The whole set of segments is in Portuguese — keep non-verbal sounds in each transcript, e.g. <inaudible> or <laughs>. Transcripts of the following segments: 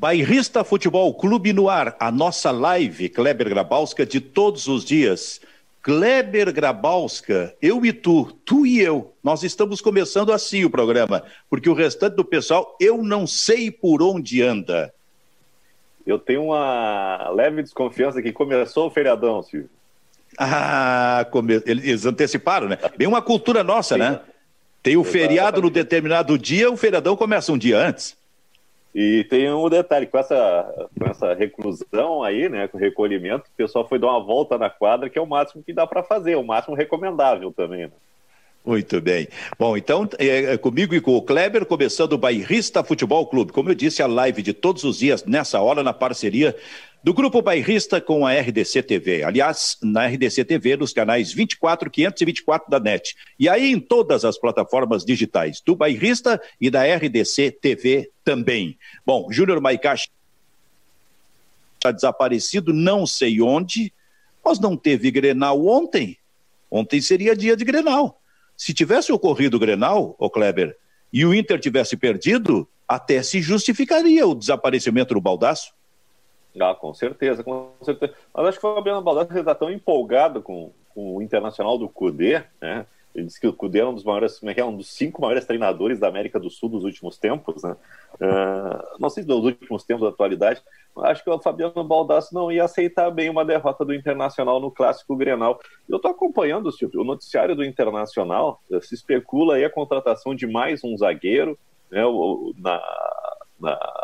Bairrista Futebol Clube no ar, a nossa live, Kleber Grabalska, de todos os dias. Kleber Grabalska, eu e tu, tu e eu, nós estamos começando assim o programa, porque o restante do pessoal, eu não sei por onde anda. Eu tenho uma leve desconfiança que começou o feriadão, Silvio. Ah, come... eles anteciparam, né? Bem uma cultura nossa, Sim. né? Tem o feriado no determinado dia, o feriadão começa um dia antes. E tem um detalhe, com essa, com essa reclusão aí, né, com recolhimento, o pessoal foi dar uma volta na quadra, que é o máximo que dá para fazer, o máximo recomendável também. Né? Muito bem. Bom, então, é, é, comigo e com o Kleber, começando o Bairrista Futebol Clube. Como eu disse, a live de todos os dias, nessa hora, na parceria do Grupo Bairrista com a RDC TV. Aliás, na RDC TV, nos canais 24, 524 da NET. E aí em todas as plataformas digitais do Bairrista e da RDC TV também. Bom, Júnior Maicá está desaparecido, não sei onde, mas não teve Grenal ontem. Ontem seria dia de Grenal. Se tivesse ocorrido o Grenal, ô Kleber, e o Inter tivesse perdido, até se justificaria o desaparecimento do Baldaço. Ah, com certeza, com certeza. Mas acho que o Fabiano Baldassi está tão empolgado com, com o Internacional do Cudê, né? Ele disse que o Cudê é um dos maiores, é, é um dos cinco maiores treinadores da América do Sul dos últimos tempos, né? Uh, não sei se dos últimos tempos da atualidade, acho que o Fabiano Baldassi não ia aceitar bem uma derrota do Internacional no Clássico Grenal. Eu estou acompanhando, Silvio, o noticiário do Internacional, eh, se especula aí a contratação de mais um zagueiro, né? Na, na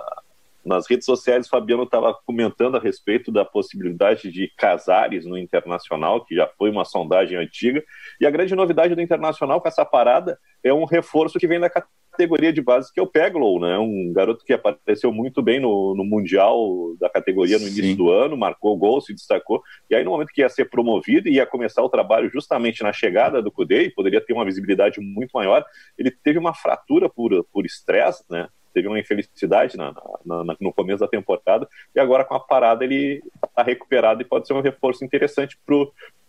nas redes sociais, Fabiano estava comentando a respeito da possibilidade de Casares no Internacional, que já foi uma sondagem antiga. E a grande novidade do Internacional com essa parada é um reforço que vem da categoria de base, que é o Peglow, né? Um garoto que apareceu muito bem no, no Mundial da categoria no início Sim. do ano, marcou gol, se destacou. E aí, no momento que ia ser promovido e ia começar o trabalho justamente na chegada do Cudê, poderia ter uma visibilidade muito maior, ele teve uma fratura por estresse, né? Teve uma infelicidade na, na, na, no começo da temporada, e agora com a parada ele está recuperado e pode ser um reforço interessante para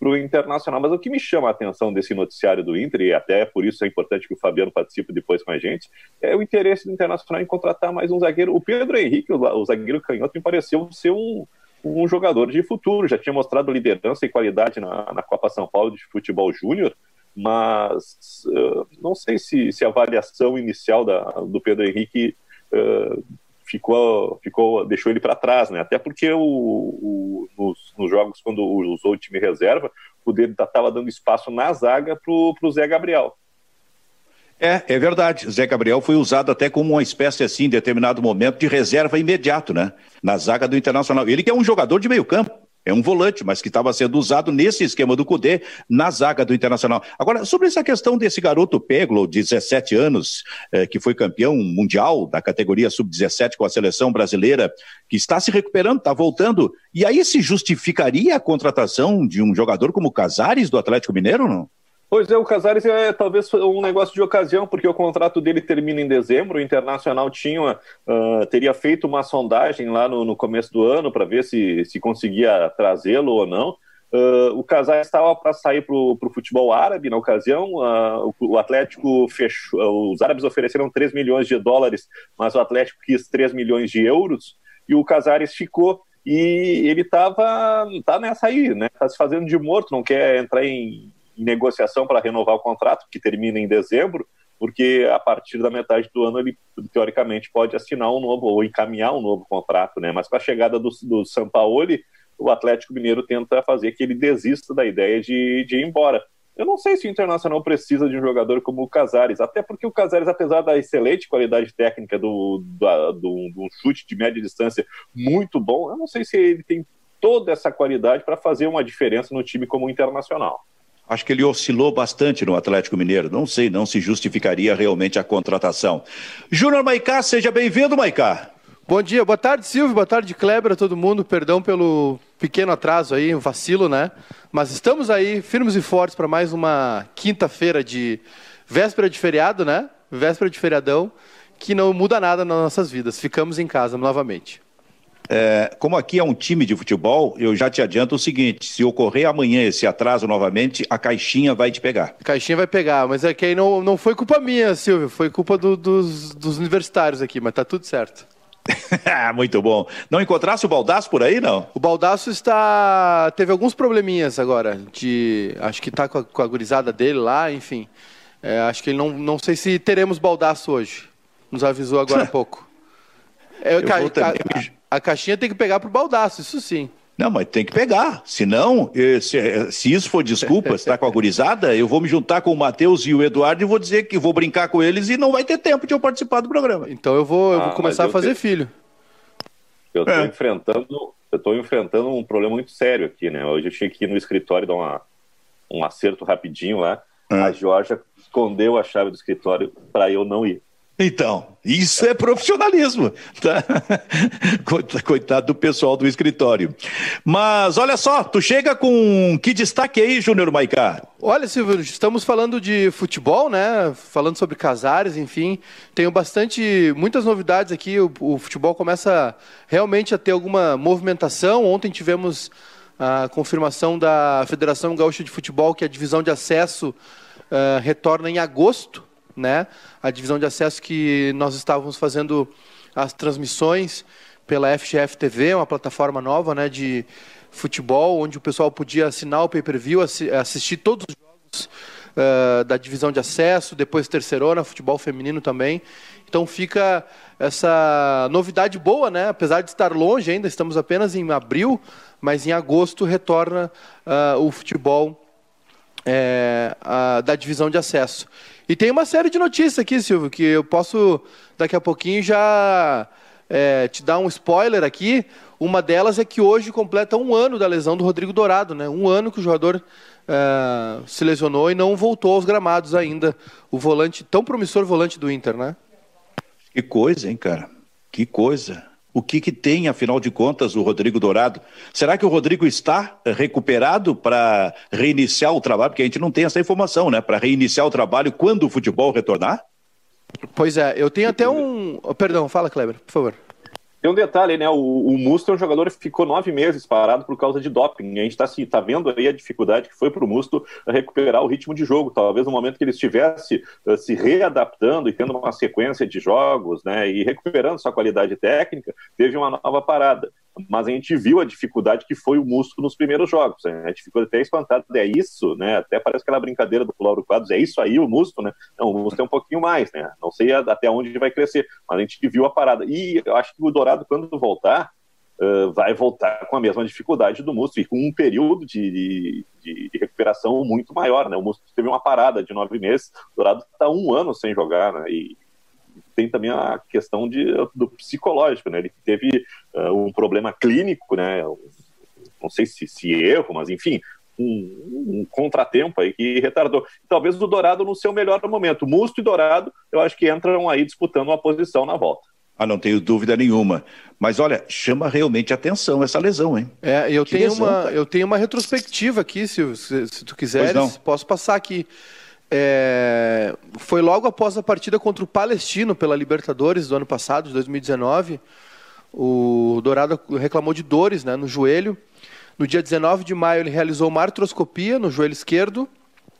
o Internacional. Mas o que me chama a atenção desse noticiário do Inter, e até por isso é importante que o Fabiano participe depois com a gente, é o interesse do Internacional em contratar mais um zagueiro. O Pedro Henrique, o, o zagueiro canhoto, me pareceu ser um, um jogador de futuro, já tinha mostrado liderança e qualidade na, na Copa São Paulo de Futebol Júnior, mas uh, não sei se, se, a avaliação inicial da, do Pedro Henrique uh, ficou, ficou, deixou ele para trás, né? Até porque o, o nos, nos, jogos, quando usou o time reserva, o dele estava dando espaço na zaga para o Zé Gabriel. É, é verdade. Zé Gabriel foi usado até como uma espécie, assim, em determinado momento, de reserva imediato, né? Na zaga do Internacional. Ele que é um jogador de meio campo. É um volante, mas que estava sendo usado nesse esquema do Cudê na zaga do Internacional. Agora, sobre essa questão desse garoto Peglo, de 17 anos, eh, que foi campeão mundial da categoria sub-17 com a seleção brasileira, que está se recuperando, está voltando. E aí se justificaria a contratação de um jogador como Casares do Atlético Mineiro, não? Pois é, o Casares é talvez um negócio de ocasião, porque o contrato dele termina em dezembro. O Internacional tinha, uh, teria feito uma sondagem lá no, no começo do ano para ver se, se conseguia trazê-lo ou não. Uh, o Casares estava para sair para o futebol árabe na ocasião. Uh, o, o, Atlético fechou. Os árabes ofereceram 3 milhões de dólares, mas o Atlético quis 3 milhões de euros e o Casares ficou. E ele estava tá nessa aí, né? Está se fazendo de morto, não quer entrar em em negociação para renovar o contrato, que termina em dezembro, porque a partir da metade do ano ele, teoricamente, pode assinar um novo ou encaminhar um novo contrato, né? Mas com a chegada do, do Sampaoli, o Atlético Mineiro tenta fazer que ele desista da ideia de, de ir embora. Eu não sei se o Internacional precisa de um jogador como o Casares, até porque o Casares, apesar da excelente qualidade técnica do, do, do, do chute de média distância muito bom, eu não sei se ele tem toda essa qualidade para fazer uma diferença no time como o Internacional. Acho que ele oscilou bastante no Atlético Mineiro. Não sei, não se justificaria realmente a contratação. Júnior Maicá, seja bem-vindo, Maicá. Bom dia, boa tarde, Silvio, boa tarde, Kleber, a todo mundo. Perdão pelo pequeno atraso aí, um vacilo, né? Mas estamos aí, firmes e fortes, para mais uma quinta-feira de véspera de feriado, né? Véspera de feriadão, que não muda nada nas nossas vidas. Ficamos em casa novamente. É, como aqui é um time de futebol, eu já te adianto o seguinte: se ocorrer amanhã esse atraso novamente, a caixinha vai te pegar. A caixinha vai pegar, mas é que aí não, não foi culpa minha, Silvio, foi culpa do, dos, dos universitários aqui, mas tá tudo certo. <laughs> Muito bom. Não encontrasse o Baldaço por aí, não? O Baldaço está. teve alguns probleminhas agora. De... Acho que está com, com, a gurizada dele lá, enfim. É, acho que ele não. Não sei se teremos Baldaço hoje. Nos avisou agora há <laughs> pouco. É, a, a, a, caixinha tem que pegar pro Baldaço, isso sim. Não, mas tem que pegar. Senão, eh, se, eh, se isso for desculpa, está com a gurizada, eu vou me juntar com o Matheus e o Eduardo e vou dizer que vou brincar com eles e não vai ter tempo de eu participar do programa. Então eu vou, eu vou ah, começar a fazer filho. Eu estou é. enfrentando, eu tô enfrentando um problema muito sério aqui, né? Hoje eu tinha que ir no escritório dar uma, um acerto rapidinho lá. É. A Georgia escondeu a chave do escritório para eu não ir. Então, isso é profissionalismo, tá? <laughs> Coitado do pessoal do escritório. Mas olha só, tu chega com que destaque aí, Júnior Maicá? Olha, Silvio, estamos falando de futebol, né? Falando sobre Casares, enfim. Tenho bastante, muitas novidades aqui. O, o futebol começa realmente a ter alguma movimentação. Ontem tivemos a confirmação da Federação Gaúcha de Futebol que a divisão de acesso uh, retorna em agosto né? A divisão de acesso que nós estávamos fazendo as transmissões pela FGF TV, uma plataforma nova, né, de futebol, onde o pessoal podia assinar o pay-per-view, assistir todos os jogos uh, da divisão de acesso, depois terceirona, futebol feminino também. Então fica essa novidade boa, né? Apesar de estar longe ainda, estamos apenas em abril, mas em agosto retorna uh, o futebol é, a, da divisão de acesso. E tem uma série de notícias aqui, Silvio, que eu posso daqui a pouquinho já é, te dar um spoiler aqui. Uma delas é que hoje completa um ano da lesão do Rodrigo Dourado, né? Um ano que o jogador é, se lesionou e não voltou aos gramados ainda. O volante, tão promissor volante do Inter, né? Que coisa, hein, cara? Que coisa o que, que tem, afinal de contas, o Rodrigo Dourado. Será que o Rodrigo está recuperado para reiniciar o trabalho? Porque a gente não tem essa informação, né? Para reiniciar o trabalho quando o futebol retornar? Pois é, eu tenho até um. Perdão, fala, Kleber, por favor. Tem um detalhe, né? O, o Musto é um jogador que ficou nove meses parado por causa de doping. A gente está assim, tá vendo aí a dificuldade que foi para o Musto recuperar o ritmo de jogo. Talvez no momento que ele estivesse uh, se readaptando e tendo uma sequência de jogos, né? E recuperando sua qualidade técnica, teve uma nova parada mas a gente viu a dificuldade que foi o Musto nos primeiros jogos. Né? A gente ficou até espantado, é isso, né? Até parece aquela brincadeira do Lauro Quadros, é isso aí o Musto, né? Não, o Musto é um pouquinho mais, né? Não sei até onde ele vai crescer, mas a gente viu a parada. E eu acho que o Dourado, quando voltar, uh, vai voltar com a mesma dificuldade do Musto e com um período de, de, de, recuperação muito maior, né? O Musto teve uma parada de nove meses, o Dourado está um ano sem jogar, né? E tem também a questão de, do psicológico, né? Ele teve uh, um problema clínico, né? Não sei se, se erro, mas enfim, um, um, contratempo aí que retardou. Talvez o Dourado no seu melhor momento. Musto e Dourado, eu acho que entram aí disputando uma posição na volta. Ah, não tenho dúvida nenhuma. Mas olha, chama realmente atenção essa lesão, hein? É, eu, tenho, lesão, uma, eu tenho uma retrospectiva aqui, se, se, se tu quiseres, posso passar aqui. É, foi logo após a partida contra o Palestino pela Libertadores do ano passado, de 2019. O Dourado reclamou de dores né, no joelho. No dia 19 de maio, ele realizou uma artroscopia no joelho esquerdo.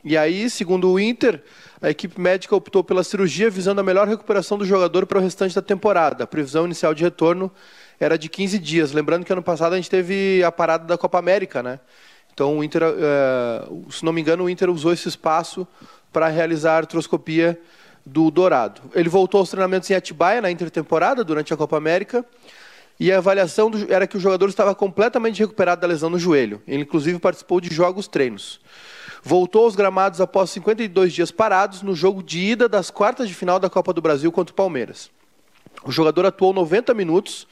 E aí, segundo o Inter, a equipe médica optou pela cirurgia visando a melhor recuperação do jogador para o restante da temporada. A previsão inicial de retorno era de 15 dias. Lembrando que ano passado a gente teve a parada da Copa América, né? Então, o Inter, uh, se não me engano, o Inter usou esse espaço para realizar a artroscopia do Dourado. Ele voltou aos treinamentos em Atibaia na intertemporada durante a Copa América e a avaliação do, era que o jogador estava completamente recuperado da lesão no joelho. Ele inclusive participou de jogos treinos. Voltou aos gramados após 52 dias parados no jogo de ida das quartas de final da Copa do Brasil contra o Palmeiras. O jogador atuou 90 minutos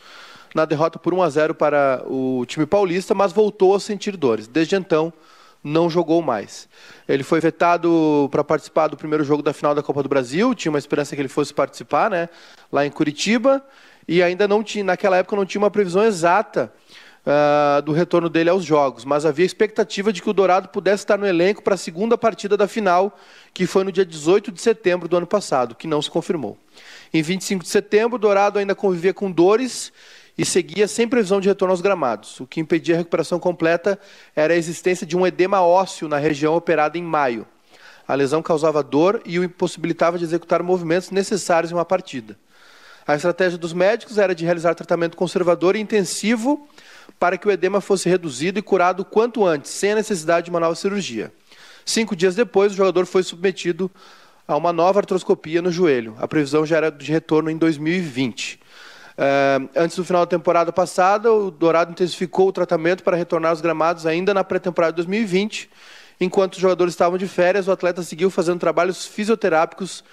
na derrota por 1 a 0 para o time paulista, mas voltou a sentir dores. Desde então, não jogou mais. Ele foi vetado para participar do primeiro jogo da final da Copa do Brasil, tinha uma esperança que ele fosse participar, né, lá em Curitiba, e ainda não tinha, naquela época não tinha uma previsão exata uh, do retorno dele aos jogos, mas havia expectativa de que o Dourado pudesse estar no elenco para a segunda partida da final, que foi no dia 18 de setembro do ano passado, que não se confirmou. Em 25 de setembro, o Dourado ainda convivia com dores e seguia sem previsão de retorno aos gramados. O que impedia a recuperação completa era a existência de um edema ósseo na região operada em maio. A lesão causava dor e o impossibilitava de executar movimentos necessários em uma partida. A estratégia dos médicos era de realizar tratamento conservador e intensivo para que o edema fosse reduzido e curado quanto antes, sem a necessidade de uma nova cirurgia. Cinco dias depois, o jogador foi submetido a uma nova artroscopia no joelho. A previsão já era de retorno em 2020. Uh, antes do final da temporada passada, o Dourado intensificou o tratamento para retornar aos gramados ainda na pré-temporada de 2020. Enquanto os jogadores estavam de férias, o atleta seguiu fazendo trabalhos fisioterápicos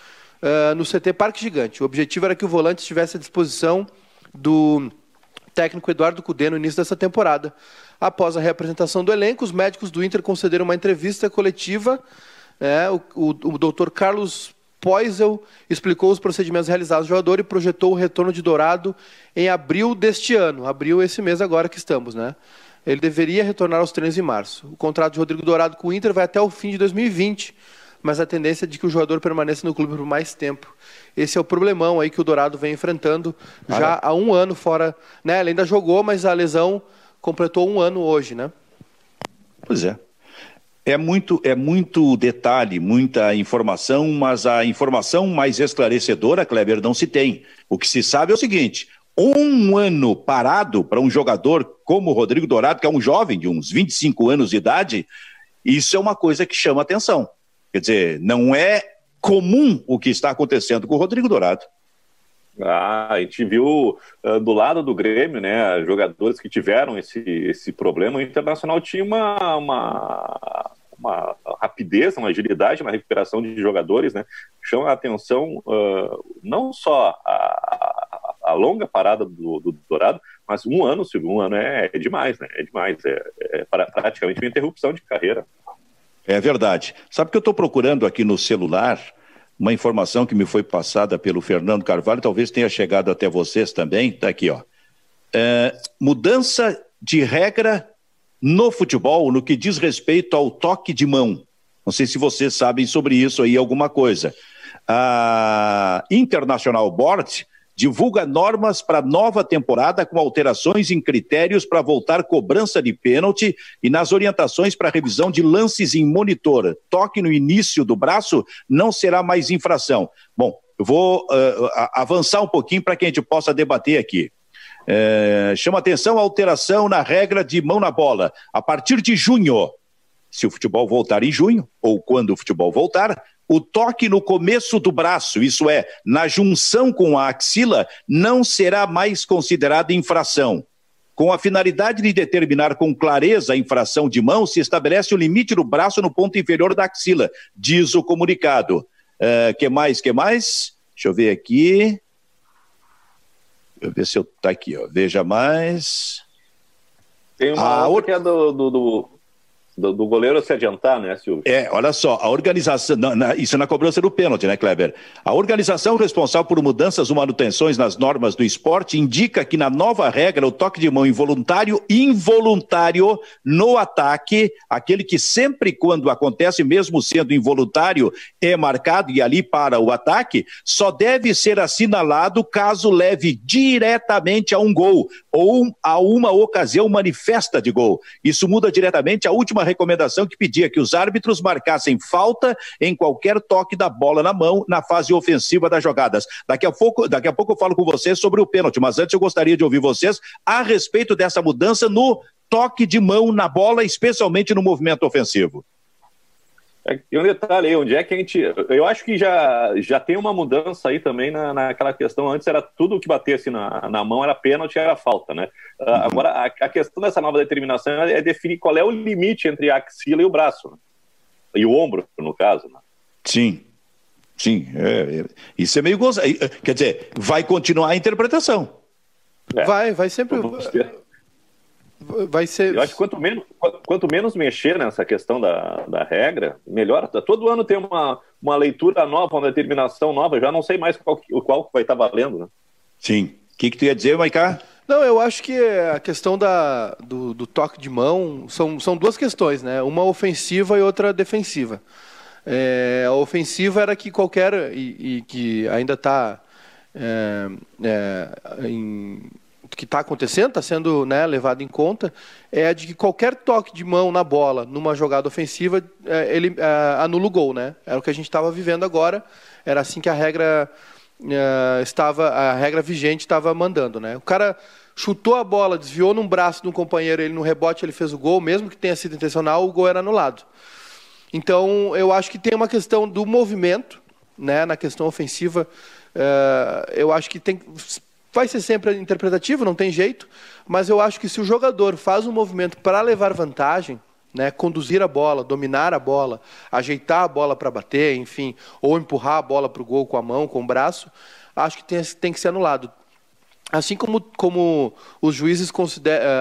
uh, no CT Parque Gigante. O objetivo era que o volante estivesse à disposição do técnico Eduardo Cudê no início dessa temporada. Após a reapresentação do elenco, os médicos do Inter concederam uma entrevista coletiva. É, o, o, o doutor Carlos Poisel explicou os procedimentos realizados no jogador e projetou o retorno de Dourado em abril deste ano. Abril esse mês agora que estamos, né? Ele deveria retornar aos treinos em março. O contrato de Rodrigo Dourado com o Inter vai até o fim de 2020, mas a tendência é de que o jogador permaneça no clube por mais tempo. Esse é o problemão aí que o Dourado vem enfrentando já há um ano fora. Né? Ele ainda jogou, mas a lesão completou um ano hoje, né? Pois é. É muito, é muito detalhe, muita informação, mas a informação mais esclarecedora, Kleber, não se tem. O que se sabe é o seguinte: um ano parado para um jogador como o Rodrigo Dourado, que é um jovem de uns 25 anos de idade, isso é uma coisa que chama atenção. Quer dizer, não é comum o que está acontecendo com o Rodrigo Dourado. Ah, a gente viu uh, do lado do Grêmio, né, jogadores que tiveram esse, esse problema. O Internacional tinha uma, uma, uma rapidez, uma agilidade na recuperação de jogadores, né, chama a atenção uh, não só a, a, longa parada do, do, Dourado, mas um ano, um ano é, é demais, né, é demais, é, é praticamente uma interrupção de carreira. É verdade. Sabe que eu estou procurando aqui no celular uma informação que me foi passada pelo Fernando Carvalho, talvez tenha chegado até vocês também, está aqui, ó. É, mudança de regra no futebol no que diz respeito ao toque de mão. Não sei se vocês sabem sobre isso aí alguma coisa. A International Board divulga normas para nova temporada com alterações em critérios para voltar cobrança de pênalti e nas orientações para revisão de lances em monitor. Toque no início do braço não será mais infração. Bom, vou uh, avançar um pouquinho para que a gente possa debater aqui. É, chama atenção a alteração na regra de mão na bola. A partir de junho, se o futebol voltar em junho, ou quando o futebol voltar, o toque no começo do braço, isso é, na junção com a axila, não será mais considerado infração. Com a finalidade de determinar com clareza a infração de mão, se estabelece o limite do braço no ponto inferior da axila, diz o comunicado. Uh, que mais, que mais? Deixa eu ver aqui. Deixa eu ver se eu... Tá aqui, ó. Veja mais. Tem uma outra que é do, do, do do, do, goleiro se adiantar, né, Silvio? É, olha só, a organização, na, na, isso é na cobrança do pênalti, né, Kleber? A organização responsável por mudanças ou manutenções nas normas do esporte indica que na nova regra o toque de mão involuntário, involuntário no ataque, aquele que sempre quando acontece, mesmo sendo involuntário, é marcado e ali para o ataque, só deve ser assinalado caso leve diretamente a um gol ou a uma ocasião manifesta de gol. Isso muda diretamente a última recomendação que pedia que os árbitros marcassem falta em qualquer toque da bola na mão na fase ofensiva das jogadas. Daqui a pouco, daqui a pouco eu falo com vocês sobre o pênalti, mas antes eu gostaria de ouvir vocês a respeito dessa mudança no toque de mão na bola, especialmente no movimento ofensivo. É, e um detalhe aí, onde é que a gente. Eu acho que já, já tem uma mudança aí também na, naquela questão. Antes era tudo que batesse na, na mão, era pênalti, era falta, né? Ah, uhum. Agora, a, a, questão dessa nova determinação é definir qual é o limite entre a axila e o braço. Né? E o ombro, no caso. Né? Sim. Sim. É, é, isso é meio gozado. Quer dizer, vai continuar a interpretação. É. Vai, vai sempre vai ser. Eu acho que quanto menos, quanto menos mexer nessa questão da, da regra, melhor. Todo ano tem uma, uma leitura nova, uma determinação nova, já não sei mais qual, qual vai estar valendo, né? Sim. O que, que tu ia dizer, Maicá? Não, eu acho que a questão da, do, do, toque de mão são, são duas questões, né? Uma ofensiva e outra defensiva. É, a ofensiva era que qualquer, e, e que ainda está é, é, em que está acontecendo, está sendo né, levado em conta, é de que qualquer toque de mão na bola numa jogada ofensiva, é, ele é, anula o gol. Né? Era o que a gente estava vivendo agora, era assim que a regra uh, estava a regra vigente estava mandando, né? O cara chutou a bola, desviou num braço de um companheiro, ele no rebote ele fez o gol, mesmo que tenha sido intencional, o gol era anulado. Então, eu acho que tem uma questão do movimento, né, na questão ofensiva. Uh, eu acho que tem, vai ser sempre interpretativo, não tem jeito, mas eu acho que se o jogador faz um movimento para levar vantagem, né, conduzir a bola, dominar a bola, ajeitar a bola para bater, enfim, ou empurrar a bola para o gol com a mão, com o braço, acho que tem, tem que ser anulado. Assim como, como os juízes uh,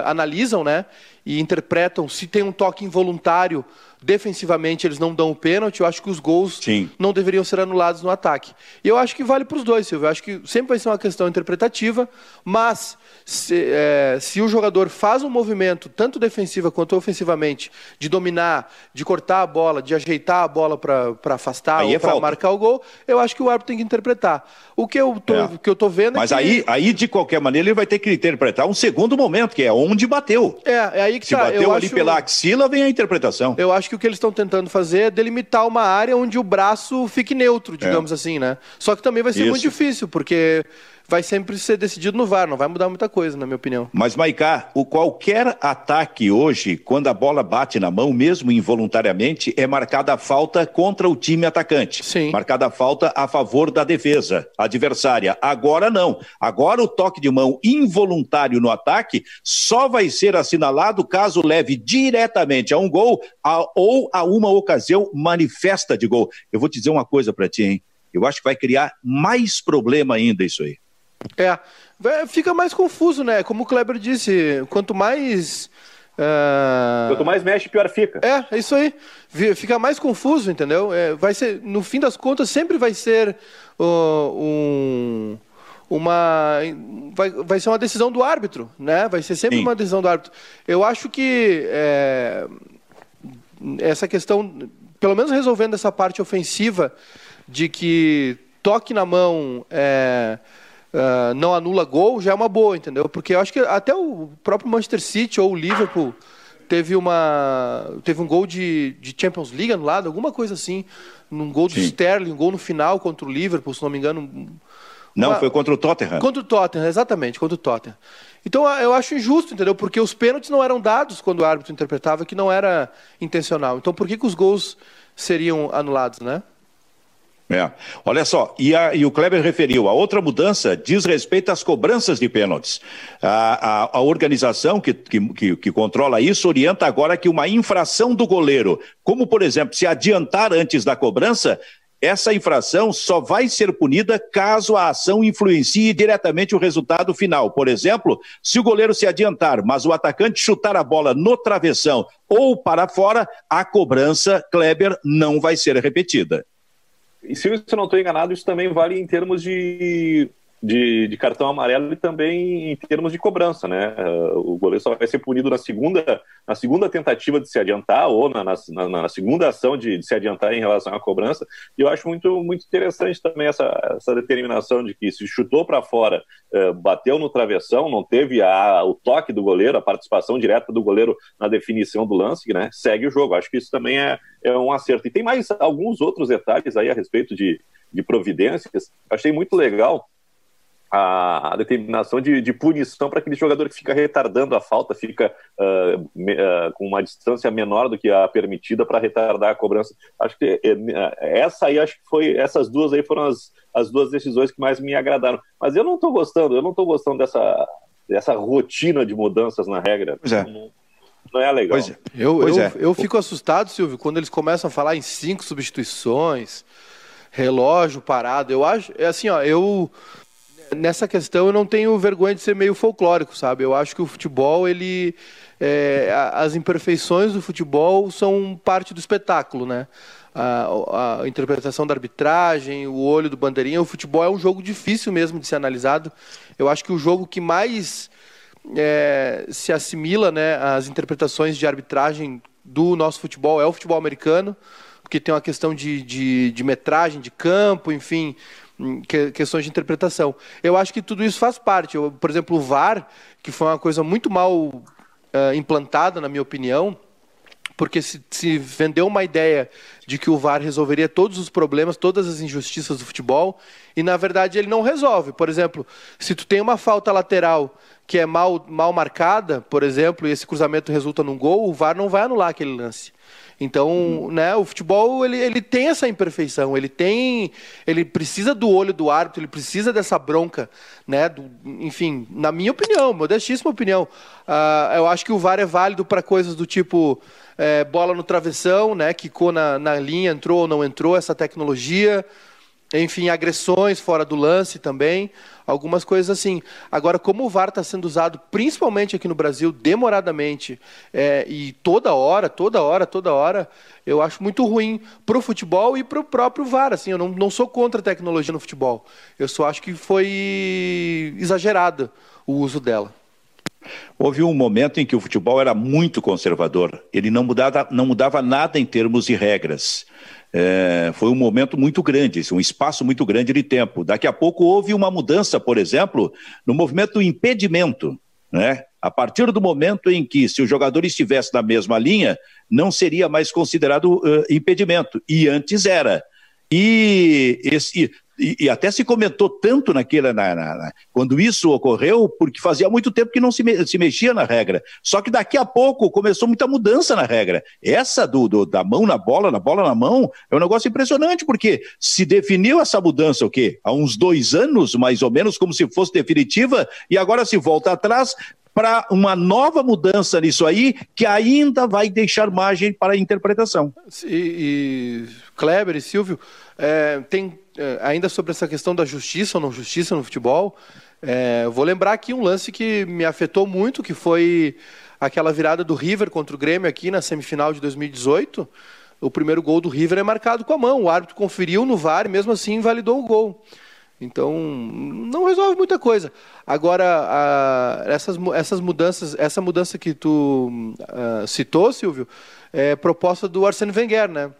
analisam né, e interpretam se tem um toque involuntário defensivamente eles não dão o pênalti, eu acho que os gols Sim. não deveriam ser anulados no ataque. E eu acho que vale para os dois, Silvio. Eu acho que sempre vai ser uma questão interpretativa, mas se, é, se, o jogador faz um movimento, tanto defensiva quanto ofensivamente, de dominar, de cortar a bola, de ajeitar a bola para afastar aí ou é para marcar o gol, eu acho que o árbitro tem que interpretar. O que eu tô, é. que eu tô vendo Mas é que... aí, aí, de qualquer maneira, ele vai ter que interpretar um segundo momento, que é onde bateu. É, é aí que Se tá. bateu eu ali acho... pela axila, vem a interpretação. Eu acho que o que eles estão tentando fazer é delimitar uma área onde o braço fique neutro, digamos é. assim, né? Só que também vai ser Isso. muito difícil, porque vai sempre ser decidido no VAR, não vai mudar muita coisa, na minha opinião. Mas, Maicá, o qualquer ataque hoje, quando a bola bate na mão, mesmo involuntariamente, é marcada a falta contra o time atacante. Sim. Marcada a falta a favor da defesa adversária. Agora não. Agora o toque de mão involuntário no ataque só vai ser assinalado caso leve diretamente a um gol a, ou a uma ocasião manifesta de gol. Eu vou te dizer uma coisa para ti, hein? Eu acho que vai criar mais problema ainda isso aí. É, fica mais confuso, né? Como o Kleber disse, quanto mais. Uh... Quanto mais mexe, pior fica. É, é isso aí. Fica mais confuso, entendeu? É, vai ser, no fim das contas, sempre vai ser uh, um, uma. Vai, vai ser uma decisão do árbitro, né? Vai ser sempre Sim. uma decisão do árbitro. Eu acho que é, essa questão, pelo menos resolvendo essa parte ofensiva, de que toque na mão. É, uh, não anula gol, já é uma boa, entendeu? Porque eu acho que até o próprio Manchester City ou o Liverpool teve uma teve um gol de, de Champions League anulado, alguma coisa assim, num gol do Sim. Sterling, um gol no final contra o Liverpool, se não me engano. Uma... Não, foi contra o Tottenham. Contra o Tottenham, exatamente, contra o Tottenham. Então eu acho injusto, entendeu? Porque os pênaltis não eram dados quando o árbitro interpretava que não era intencional. Então por que, que os gols seriam anulados, né? É. Olha só, e, a, e, o Kleber referiu, a outra mudança diz respeito às cobranças de pênaltis. A, a, a organização que, que, que, controla isso orienta agora que uma infração do goleiro, como por exemplo, se adiantar antes da cobrança, essa infração só vai ser punida caso a ação influencie diretamente o resultado final. Por exemplo, se o goleiro se adiantar, mas o atacante chutar a bola no travessão ou para fora, a cobrança, Kleber, não vai ser repetida. E se eu não estou enganado, isso também vale em termos de de, de, cartão amarelo e também em termos de cobrança, né? O goleiro só vai ser punido na segunda, na segunda tentativa de se adiantar ou na, na, na segunda ação de, de, se adiantar em relação à cobrança. E eu acho muito, muito interessante também essa, essa determinação de que se chutou para fora, uh, bateu no travessão, não teve a, o toque do goleiro, a participação direta do goleiro na definição do lance, né? Segue o jogo. Acho que isso também é, é um acerto. E tem mais alguns outros detalhes aí a respeito de, de providências. Achei muito legal a, determinação de, de punição para aquele jogador que fica retardando a falta, fica uh, me, uh, com uma distância menor do que a permitida para retardar a cobrança. Acho que é, essa aí, acho que foi, essas duas aí foram as, as duas decisões que mais me agradaram. Mas eu não estou gostando, eu não estou gostando dessa, dessa rotina de mudanças na regra. Pois é. Não, não é legal. Pois é. Eu, pois eu, é. eu fico assustado, Silvio, quando eles começam a falar em cinco substituições, relógio parado. Eu acho, é assim, ó, eu nessa questão eu não tenho vergonha de ser meio folclórico, sabe? Eu acho que o futebol, ele. É, as imperfeições do futebol são parte do espetáculo, né? A, a, interpretação da arbitragem, o olho do bandeirinha. O futebol é um jogo difícil mesmo de ser analisado. Eu acho que o jogo que mais é, se assimila né, às interpretações de arbitragem do nosso futebol é o futebol americano, porque tem uma questão de, de, de metragem de campo, enfim, questões de interpretação. Eu acho que tudo isso faz parte. Eu, por exemplo, o VAR, que foi uma coisa muito mal uh, implantada, na minha opinião, porque se, se vendeu uma ideia de que o VAR resolveria todos os problemas, todas as injustiças do futebol, e na verdade ele não resolve. Por exemplo, se tu tem uma falta lateral que é mal, mal marcada, por exemplo, e esse cruzamento resulta num gol, o VAR não vai anular aquele lance. Então, né, o futebol ele, ele tem essa imperfeição, ele tem, ele precisa do olho do árbitro, ele precisa dessa bronca, né? Do, enfim, na minha opinião, modestíssima opinião, uh, eu acho que o VAR é válido para coisas do tipo é, bola no travessão, né? Quicou na, na linha, entrou ou não entrou essa tecnologia enfim, agressões fora do lance também, algumas coisas assim. Agora, como o VAR está sendo usado, principalmente aqui no Brasil, demoradamente, é, e toda hora, toda hora, toda hora, eu acho muito ruim para o futebol e para o próprio VAR. Assim, eu não, não sou contra a tecnologia no futebol, eu só acho que foi exagerado o uso dela. Houve um momento em que o futebol era muito conservador, ele não mudava, não mudava nada em termos de regras é, foi um momento muito grande, um espaço muito grande de tempo. Daqui a pouco houve uma mudança, por exemplo, no movimento do impedimento. Né? A partir do momento em que, se o jogador estivesse na mesma linha, não seria mais considerado uh, impedimento, e antes era. E esse, e, e, até se comentou tanto naquela, na, na, na, quando isso ocorreu, porque fazia muito tempo que não se, me, se, mexia na regra. Só que daqui a pouco começou muita mudança na regra. Essa do, do, da mão na bola, na bola na mão, é um negócio impressionante, porque se definiu essa mudança o quê? Há uns dois anos, mais ou menos, como se fosse definitiva, e agora se volta atrás para uma nova mudança nisso aí, que ainda vai deixar margem para a interpretação. E, e Kleber e Silvio, é, tem é, ainda sobre essa questão da justiça ou não justiça no futebol, é, vou lembrar aqui um lance que me afetou muito, que foi aquela virada do River contra o Grêmio aqui na semifinal de 2018. O primeiro gol do River é marcado com a mão. O árbitro conferiu no VAR mesmo assim invalidou o gol. Então, não resolve muita coisa. Agora, a, essas, essas mudanças, essa mudança que tu uh, citou, Silvio, é proposta do Arsene Wenger, né?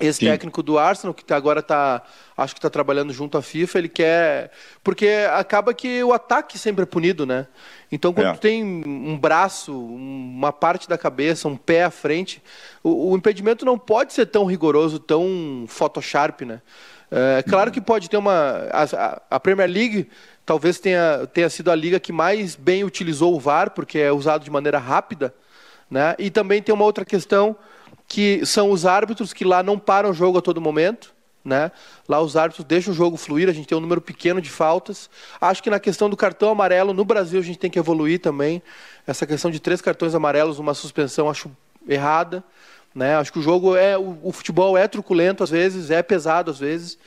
Esse Sim. técnico do Arsenal, que tá, agora está, acho que está trabalhando junto à FIFA, ele quer. Porque acaba que o ataque sempre é punido, né? Então, quando é. tu tem um braço, uma parte da cabeça, um pé à frente, o, o impedimento não pode ser tão rigoroso, tão Photoshop, né? É claro que pode ter uma. A, a Premier League talvez tenha, tenha sido a liga que mais bem utilizou o VAR, porque é usado de maneira rápida. Né? E também tem uma outra questão que são os árbitros que lá não param o jogo a todo momento. Né? Lá os árbitros deixam o jogo fluir, a gente tem um número pequeno de faltas. Acho que na questão do cartão amarelo, no Brasil a gente tem que evoluir também. Essa questão de três cartões amarelos, uma suspensão, acho errada. Né? Acho que o jogo é. O, o futebol é truculento às vezes, é pesado às vezes.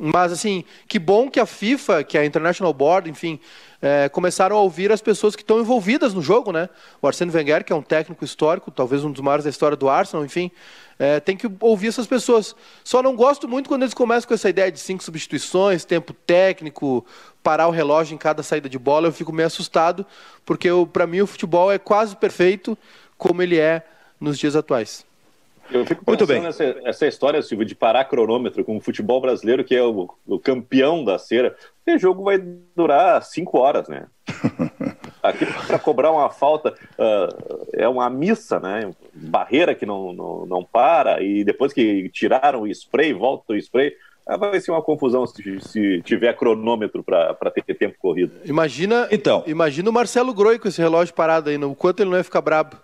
Mas, assim, que bom que a FIFA, que a International Board, enfim, é, começaram a ouvir as pessoas que estão envolvidas no jogo, né? O Arsene Wenger, que é um técnico histórico, talvez um dos maiores da história do Arsenal, enfim, é, tem que ouvir essas pessoas. Só não gosto muito quando eles começam com essa ideia de cinco substituições, tempo técnico, parar o relógio em cada saída de bola. Eu fico meio assustado, porque para mim o futebol é quase perfeito como ele é nos dias atuais. Eu fico Muito bem. Nessa, essa história, Silvio, de parar cronômetro com o futebol brasileiro, que é o, o campeão da cera. O jogo vai durar cinco horas, né? <laughs> Aqui para cobrar uma falta uh, é uma missa, né? Barreira que não, não, não para, e depois que tiraram o spray, volta o spray, ah, vai ser uma confusão se, se tiver cronômetro para ter tempo corrido. Imagina, então, imagina o Marcelo Groi com esse relógio parado aí, o quanto ele não ia ficar brabo.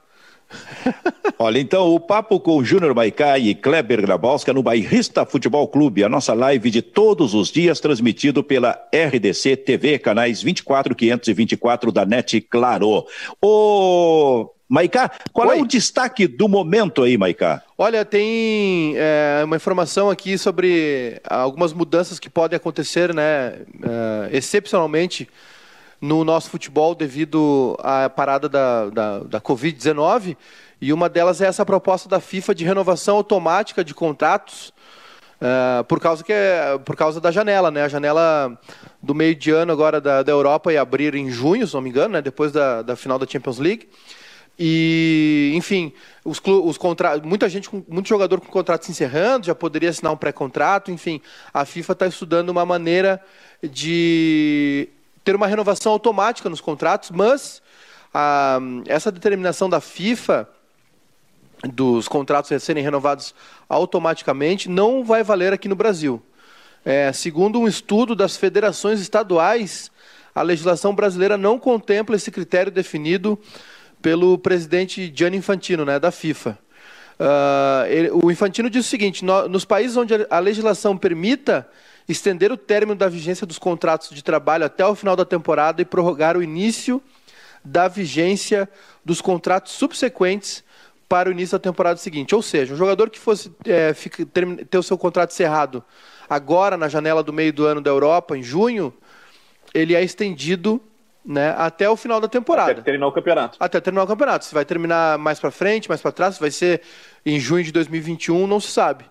Olha, então, o papo com o Júnior Maicá e Kleber Grabowska no Bairrista Futebol Clube, a nossa live de todos os dias, transmitido pela RDC TV, canais 24, 524 da NET Claro. Ô, Maicá, qual Oi. é o destaque do momento aí, Maicá? Olha, tem é, uma informação aqui sobre algumas mudanças que podem acontecer, né, é, excepcionalmente, no nosso futebol devido à parada da, da, da Covid-19. E uma delas é essa proposta da FIFA de renovação automática de contratos. Uh, por causa que é, por causa da janela, né? A janela do meio de ano agora da, da Europa ia abrir em junho, se não me engano, né? Depois da, da final da Champions League. E, enfim, os, os contra... muita gente, muito jogador com contrato se encerrando, já poderia assinar um pré-contrato, enfim. A FIFA está estudando uma maneira de ter uma renovação automática nos contratos, mas essa determinação da FIFA dos contratos a serem renovados automaticamente não vai valer aqui no Brasil. É, segundo um estudo das federações estaduais, a legislação brasileira não contempla esse critério definido pelo presidente Gianni Infantino, né, da FIFA. Uh, ele, o Infantino diz o seguinte: no, nos países onde a legislação permita estender o término da vigência dos contratos de trabalho até o final da temporada e prorrogar o início da vigência dos contratos subsequentes para o início da temporada seguinte. Ou seja, um jogador que fosse é, fica, ter, ter o seu contrato encerrado agora na janela do meio do ano da Europa, em junho, ele é estendido né, até o final da temporada. Até terminar o campeonato. Até terminar o campeonato. Se vai terminar mais para frente, mais para trás, se vai ser em junho de 2021, não se sabe.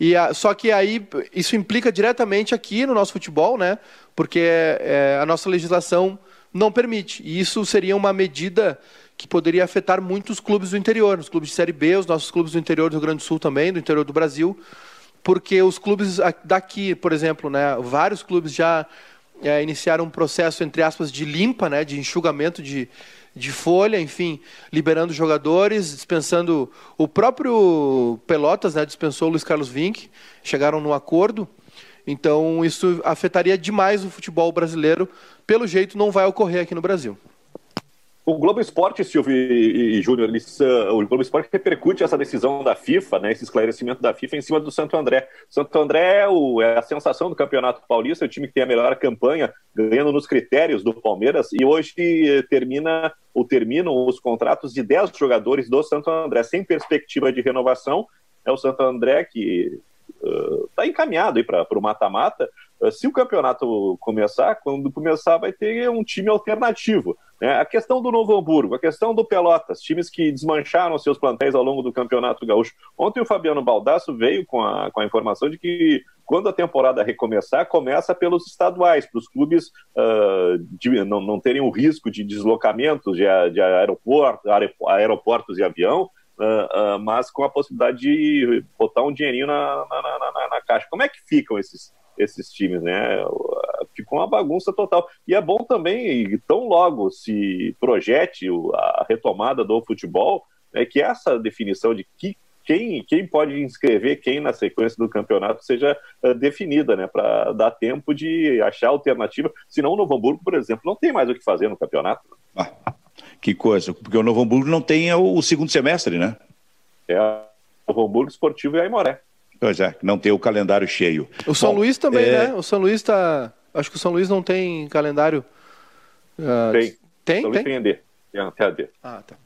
E a, só que aí isso implica diretamente aqui no nosso futebol, né? Porque é, a nossa legislação não permite. E isso seria uma medida que poderia afetar muitos clubes do interior, os clubes de Série B, os nossos clubes do interior do Rio Grande do Sul também, do interior do Brasil, porque os clubes daqui, por exemplo, né, vários clubes já é, iniciaram um processo, entre aspas, de limpa, né, de enxugamento de, de folha, enfim, liberando jogadores, dispensando o próprio Pelotas, né, dispensou o Luiz Carlos Vinck, chegaram num acordo. Então isso afetaria demais o futebol brasileiro. Pelo jeito não vai ocorrer aqui no Brasil. O Globo Esporte, Silvio e, e Júnior, uh, o Globo Esporte repercute essa decisão da FIFA, né, esse esclarecimento da FIFA em cima do Santo André. Santo André é, o, é, a sensação do Campeonato Paulista, o time que tem a melhor campanha, ganhando nos critérios do Palmeiras, e hoje eh, termina ou terminam os contratos de 10 jogadores do Santo André, sem perspectiva de renovação. É o Santo André que está uh, encaminhado para o mata-mata. Uh, se o campeonato começar, quando começar, vai ter um time alternativo. Né? A questão do Novo Hamburgo, a questão do Pelotas, times que desmancharam seus plantéis ao longo do Campeonato Gaúcho. Ontem o Fabiano Baldasso veio com a, com a informação de que quando a temporada recomeçar, começa pelos estaduais, para os clubes uh, de, não, não terem o risco de deslocamentos de, de aeroporto, aeroportos e avião, Uh, uh, mas com a possibilidade de botar um dinheirinho na, na, na, na, caixa. Como é que ficam esses, esses times, né? Ficou uma bagunça total. E é bom também, tão logo se projete a retomada do futebol, é que essa definição de que quem, quem pode inscrever quem na sequência do campeonato seja uh, definida, né? Para dar tempo de achar alternativa. Senão o Novo Hamburgo, por exemplo, não tem mais o que fazer no campeonato. Ah, que coisa, porque o Novo Hamburgo não tem o segundo semestre, né? É o Novo Hamburgo Esportivo e a Imoré. Pois é, não tem o calendário cheio. O São Bom, Luís também, é... né? O São Luís está. Acho que o São Luís não tem calendário. Uh... Tem. Tem? São Luís tem AD. Tem AD. Ah, tá.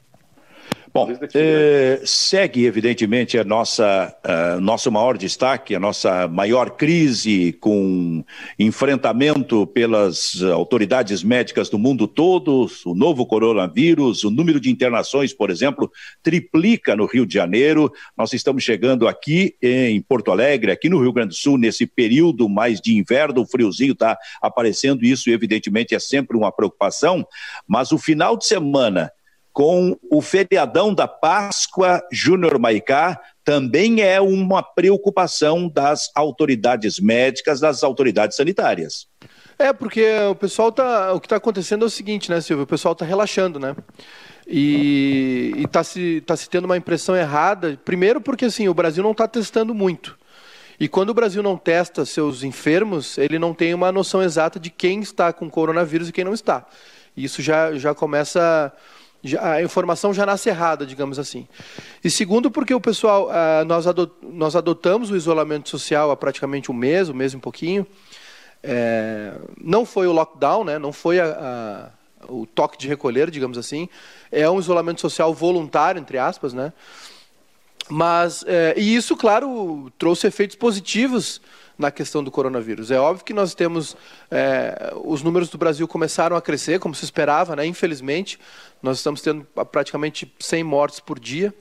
Bom, é, segue evidentemente a nossa uh, nosso maior destaque, a nossa maior crise com enfrentamento pelas autoridades médicas do mundo todo, o novo coronavírus, o número de internações, por exemplo, triplica no Rio de Janeiro. Nós estamos chegando aqui em Porto Alegre, aqui no Rio Grande do Sul, nesse período mais de inverno, o friozinho está aparecendo, isso evidentemente é sempre uma preocupação, mas o final de semana com o feriadão da Páscoa Júnior Maicá também é uma preocupação das autoridades médicas, das autoridades sanitárias. É, porque o pessoal tá. O que está acontecendo é o seguinte, né, Silvio? O pessoal está relaxando, né? E está se, tá se tendo uma impressão errada. Primeiro, porque assim, o Brasil não está testando muito. E quando o Brasil não testa seus enfermos, ele não tem uma noção exata de quem está com coronavírus e quem não está. Isso já, já começa informação já nasce errada, digamos assim. E segundo, porque o pessoal, ah, nós, nós adotamos o isolamento social há praticamente um mês, um mês e um pouquinho. É, não foi o lockdown, né? não foi a, a, o toque de recolher, digamos assim. É um isolamento social voluntário, entre aspas, né? Mas, é, e isso, claro, trouxe efeitos positivos na questão do coronavírus. É óbvio que nós temos. É, os números do Brasil começaram a crescer, como se esperava, né? infelizmente. Nós estamos tendo praticamente 100 mortes por dia.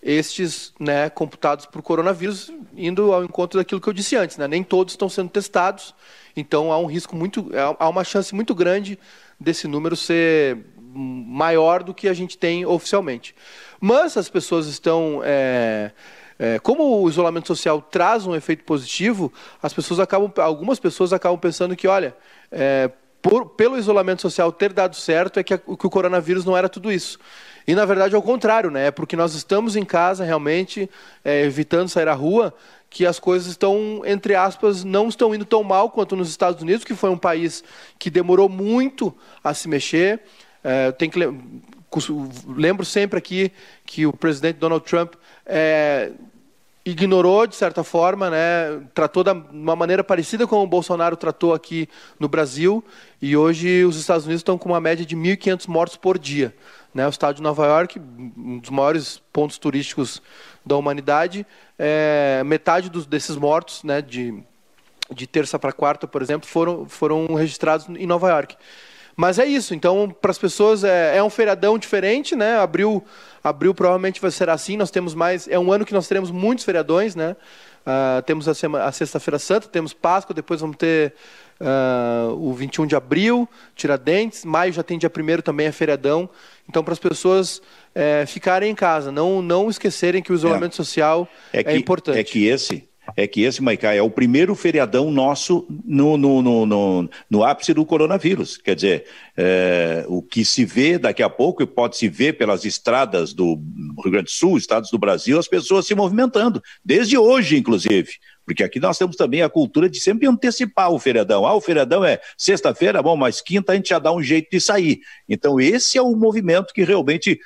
Estes né, computados por coronavírus, indo ao encontro daquilo que eu disse antes. Né? Nem todos estão sendo testados, então há um risco muito. há uma chance muito grande desse número ser maior do que a gente tem oficialmente. Mas as pessoas estão. É, é, como o isolamento social traz um efeito positivo, as pessoas acabam, algumas pessoas acabam pensando que, olha, é, por, pelo isolamento social ter dado certo, é que, a, que o coronavírus não era tudo isso. E na verdade é o contrário, né? É porque nós estamos em casa realmente, é, evitando sair à rua, que as coisas estão, entre aspas, não estão indo tão mal quanto nos Estados Unidos, que foi um país que demorou muito a se mexer. É, tem que lembro sempre aqui que o presidente Donald Trump é, ignorou de certa forma, né, tratou de uma maneira parecida com o Bolsonaro tratou aqui no Brasil, e hoje os Estados Unidos estão com uma média de 1.500 mortos por dia. Né, o estado de Nova York, um dos maiores pontos turísticos da humanidade, é, metade dos, desses mortos, né, de, de terça para quarta, por exemplo, foram, foram registrados em Nova York. Mas é isso, então, para as pessoas é, é, um feriadão diferente, né? Abril, abril provavelmente vai ser assim, nós temos mais. É um ano que nós teremos muitos feriadões, né? Uh, temos a, a Sexta-feira Santa, temos Páscoa, depois vamos ter uh, o 21 de abril, Tiradentes, maio já tem dia 1 também é feriadão. Então, para as pessoas é, ficarem em casa, não, não esquecerem que o isolamento é. social é, que, é importante. É que esse, é que esse, Maicá, é o primeiro feriadão nosso no, no, no, no, no ápice do coronavírus. Quer dizer, é, o que se vê daqui a pouco, e pode se ver pelas estradas do Rio Grande do Sul, estados do Brasil, as pessoas se movimentando, desde hoje, inclusive. Porque aqui nós temos também a cultura de sempre antecipar o feriadão. Ah, o feriadão é sexta-feira, bom, mas quinta a gente já dá um jeito de sair. Então, esse é o movimento que realmente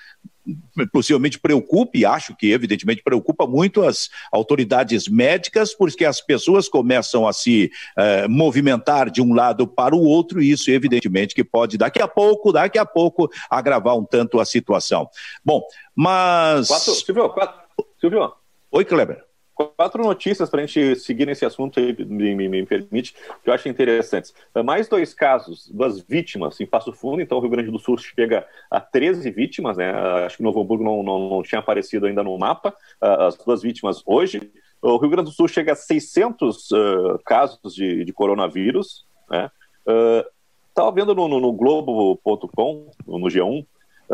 possivelmente preocupe, acho que evidentemente preocupa muito as autoridades médicas, porque as pessoas começam a se eh, movimentar de um lado para o outro, e isso evidentemente que pode daqui a pouco, daqui a pouco, agravar um tanto a situação. Bom, mas. Quatro, Silvio, quatro, Silvio. Oi, Kleber quatro notícias para a gente seguir nesse assunto me, me, me, permite, que eu acho interessantes. Mais dois casos, duas vítimas em Passo Fundo, então o Rio Grande do Sul chega a 13 vítimas, né? Acho que Novo Hamburgo não, não, não tinha aparecido ainda no mapa, as duas vítimas hoje. O Rio Grande do Sul chega a 600 uh, casos de, de, coronavírus, né? Estava uh, vendo no, no, no Globo.com, no G1, uh,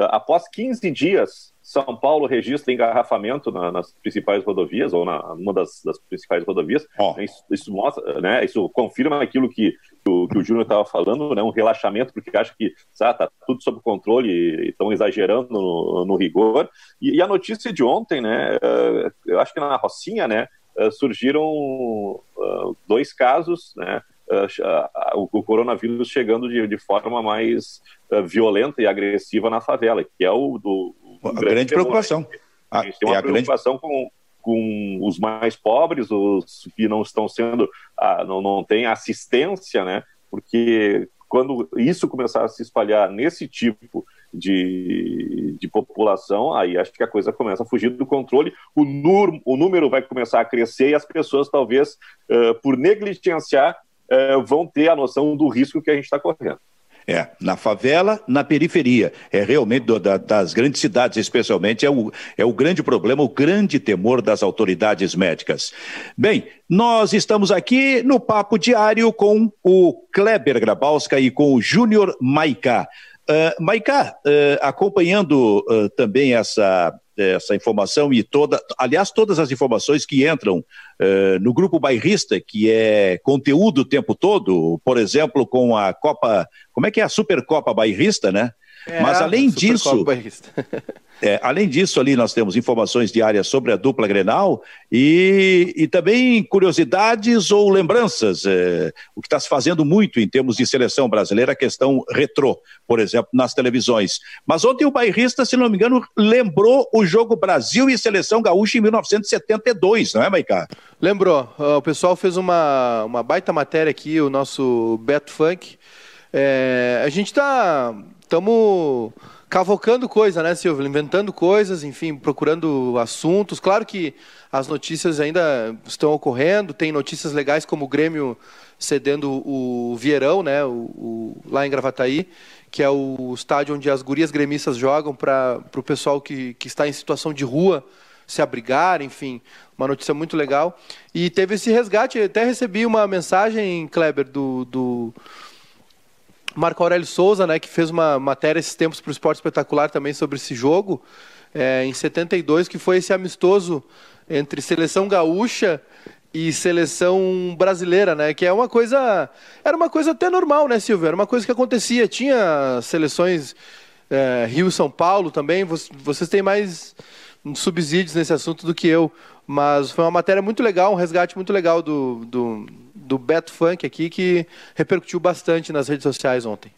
após 15 dias são Paulo registra engarrafamento na, nas principais rodovias, ou na uma das, das principais rodovias. Oh. Isso, isso, mostra, né, isso confirma aquilo que, que o, que o Júnior estava falando, né, um relaxamento, porque acha que está tudo sob controle e estão exagerando no, no rigor. E, e, a notícia de ontem, né, uh, eu acho que na Rocinha, né, uh, surgiram dois casos, né, o, o, coronavírus chegando de, de forma mais uh, violenta e agressiva na favela, que é o do, a grande, grande preocupação. A gente tem uma preocupação grande... com, com os mais pobres, os que não estão sendo, ah, não, não têm assistência, né? Porque quando isso começar a se espalhar nesse tipo de, de população, aí acho que a coisa começa a fugir do controle, o, nur, o número vai começar a crescer e as pessoas, talvez, uh, por negligenciar, uh, vão ter a noção do risco que a gente está correndo. É, na favela, na periferia. É realmente do, da, das grandes cidades, especialmente, é o, é o grande problema, o grande temor das autoridades médicas. Bem, nós estamos aqui no Papo Diário com o Kleber Grabowska e com o Júnior Maicá. Uh, Maicá, uh, acompanhando uh, também essa essa informação e toda, aliás, todas as informações que entram uh, no grupo bairrista, que é conteúdo o tempo todo, por exemplo, com a Copa, como é que é a Supercopa Bairrista, né? É, Mas além disso, <laughs> É, além disso, ali nós temos informações diárias sobre a dupla Grenal e, e também curiosidades ou lembranças. É, o que está se fazendo muito em termos de seleção brasileira, a questão retrô, por exemplo, nas televisões. Mas ontem o bairrista, se não me engano, lembrou o jogo Brasil e Seleção Gaúcha em 1972, não é, Maicá? Lembrou. O pessoal fez uma, uma baita matéria aqui, o nosso Beto Funk. É, a gente está. Estamos cavocando coisa, né, Silvio? Inventando coisas, enfim, procurando assuntos. Claro que as notícias ainda estão ocorrendo, tem notícias legais como o Grêmio cedendo o Vieirão, né, o, o, lá em Gravataí, que é o estádio onde as gurias gremistas jogam para o pessoal que, que está em situação de rua se abrigar, enfim, uma notícia muito legal. E teve esse resgate, até recebi uma mensagem, Kleber, do, do Marco Aurélio Souza, né, que fez uma matéria esses tempos para o Esporte Espetacular também sobre esse jogo, é, em 72, que foi esse amistoso entre Seleção Gaúcha e seleção brasileira, né? Que é uma coisa. Era uma coisa até normal, né, Silvio? Era uma coisa que acontecia. Tinha seleções é, Rio São Paulo também. Vocês têm mais subsídios nesse assunto do que eu. Mas foi uma matéria muito legal, um resgate muito legal do, do, do Beto Funk aqui, que repercutiu bastante nas redes sociais ontem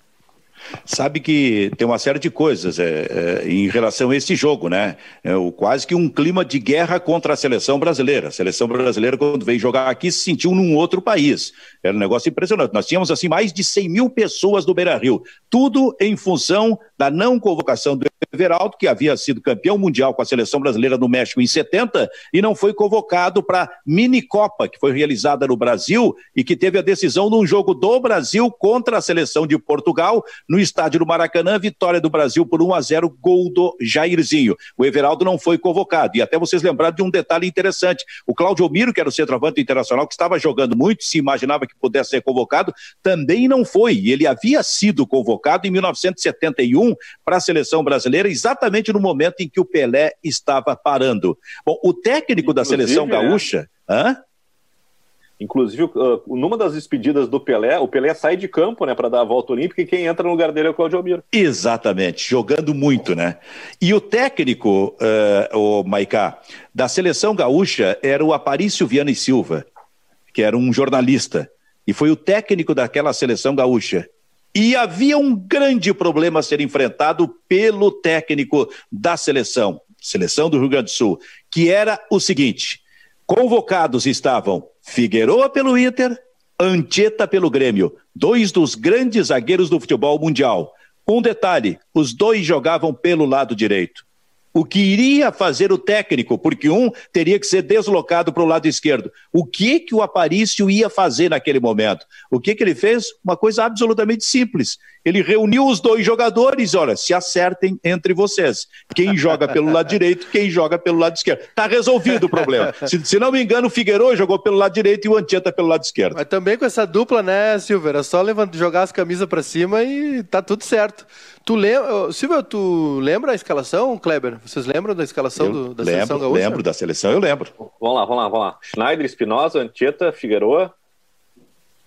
sabe que tem uma série de coisas é, é, em relação a esse jogo, né? É, o, quase que um clima de guerra contra a seleção brasileira. A seleção brasileira, quando veio jogar aqui, se sentiu num outro país. Era um negócio impressionante. Nós tínhamos, assim, mais de 100 mil pessoas do Beira-Rio. Tudo em função da não convocação do Everaldo, que havia sido campeão mundial com a seleção brasileira no México em 70 e não foi convocado para a mini-copa, que foi realizada no Brasil e que teve a decisão num jogo do Brasil contra a seleção de Portugal no estádio do Maracanã, vitória do Brasil por 1 a 0, gol do Jairzinho. O Everaldo não foi convocado. E até vocês lembraram de um detalhe interessante. O Claudio Miro, que era o centroavante internacional, que estava jogando muito, se imaginava que pudesse ser convocado, também não foi. Ele havia sido convocado em 1971 para a seleção brasileira, exatamente no momento em que o Pelé estava parando. Bom, o técnico Inclusive, da seleção é. gaúcha. É. Hã? Inclusive, uh, numa das despedidas do Pelé, o Pelé sai de campo né, para dar a volta olímpica e quem entra no lugar dele é o Claudio Almiro. Exatamente, jogando muito, né? E o técnico, uh, o Maicá, da seleção gaúcha era o Aparício Viana e Silva, que era um jornalista, e foi o técnico daquela seleção gaúcha. E havia um grande problema a ser enfrentado pelo técnico da seleção, seleção do Rio Grande do Sul, que era o seguinte: convocados estavam Figueroa pelo Inter, Ancheta pelo Grêmio, dois dos grandes zagueiros do futebol mundial. Um detalhe: os dois jogavam pelo lado direito. O que iria fazer o técnico, porque um teria que ser deslocado para o lado esquerdo. O que que o Aparício ia fazer naquele momento? O que que ele fez? Uma coisa absolutamente simples. Ele reuniu os dois jogadores, olha, se acertem entre vocês. Quem joga pelo lado direito, quem joga pelo lado esquerdo. Está resolvido o problema. Se, se, não me engano, o Figueiredo jogou pelo lado direito e o Antieta pelo lado esquerdo. Mas também com essa dupla, né, Silver? É só levantar, jogar as camisas para cima e tá tudo certo. Tu lembra, Silvio, tu lembra a escalação, Kleber? Vocês lembram da escalação do, da lembro, seleção gaúcha? Lembro da seleção, eu lembro. Vamos lá, vamos lá, vamos lá. Schneider, Espinosa, Antieta, Figueroa,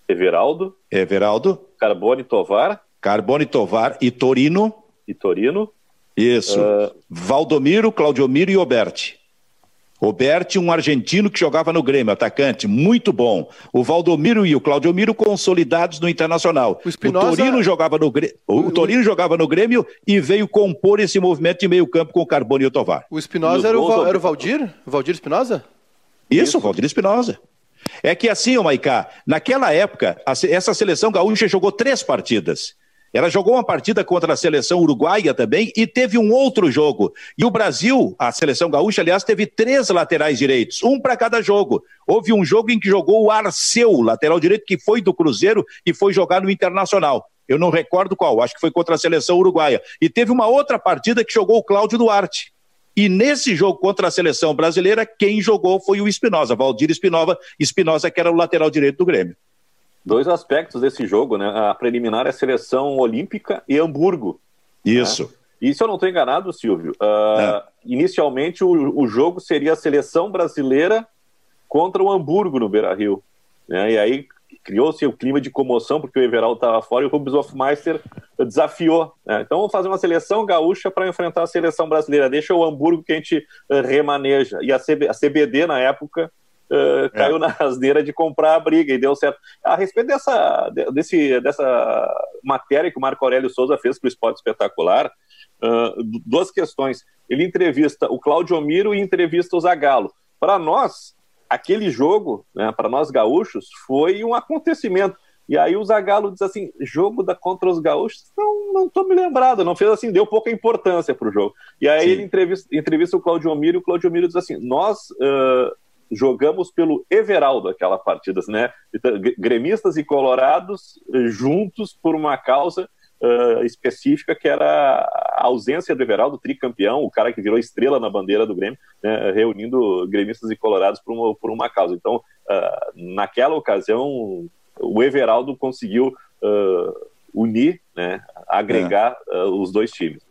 Everaldo. Everaldo. Carbone, Tovar. Carbone, Tovar e Torino. E Torino. Isso. Uh... Valdomiro, Claudiomiro e Oberti. Roberti, um argentino que jogava no Grêmio, atacante, muito bom. O Valdomiro e o Claudiomiro consolidados no Internacional. O, Espinosa... o Torino jogava no Grêmio, o Torino jogava no Grêmio e veio compor esse movimento de meio-campo com o Carbone e o Tovar. O Espinosa era, o era o Valdir? O Valdir Espinosa? Isso, Isso, Valdir Espinosa. É que assim, o Maicá, naquela época, essa seleção gaúcha jogou três partidas. Ela jogou uma partida contra a seleção uruguaia também e teve um outro jogo. E o Brasil, a seleção gaúcha, aliás, teve três laterais direitos, um para cada jogo. Houve um jogo em que jogou o Arceu, lateral direito, que foi do Cruzeiro e foi jogar no Internacional. Eu não recordo qual, acho que foi contra a seleção uruguaia. E teve uma outra partida que jogou o Cláudio Duarte. E nesse jogo contra a seleção brasileira, quem jogou foi o Espinosa, Valdir Espinosa, Espinosa, que era o lateral direito do Grêmio dois aspectos desse jogo, né? A preliminar é a seleção olímpica e Hamburgo. Isso. Né? E se eu não estou enganado, Silvio, uh, inicialmente o, o, jogo seria a seleção brasileira contra o Hamburgo no Beira Rio. Né? E aí criou-se o clima de comoção, porque o Everaldo estava fora e o Rubens desafiou. Né? Então vamos fazer uma seleção gaúcha para enfrentar a seleção brasileira. Deixa o Hamburgo que a gente uh, remaneja. E a, CB, a CBD, na época, uh, caiu é. na rasneira de comprar a briga e deu certo. A respeito dessa, desse, dessa matéria que o Marco Aurélio Souza fez para o Esporte Espetacular, uh, duas questões. Ele entrevista o Claudio Miro e entrevista o Zagallo. Para nós, aquele jogo, né, para nós gaúchos, foi um acontecimento. E aí o Zagallo diz assim, jogo da contra os gaúchos? Não, não tô me lembrado, não fez assim, deu pouca importância para o jogo. E aí Sim. ele entrevista, entrevista o Claudio Miro e o Claudio Miro diz assim, nós uh, jogamos pelo Everaldo aquela partida, né? Então, gremistas e colorados eh, juntos por uma causa uh, específica que era a ausência do Everaldo, tricampeão, o cara que virou estrela na bandeira do Grêmio, né? reunindo gremistas e colorados por uma, por uma causa. Então, uh, naquela ocasião, o Everaldo conseguiu uh, unir, né? agregar os dois times.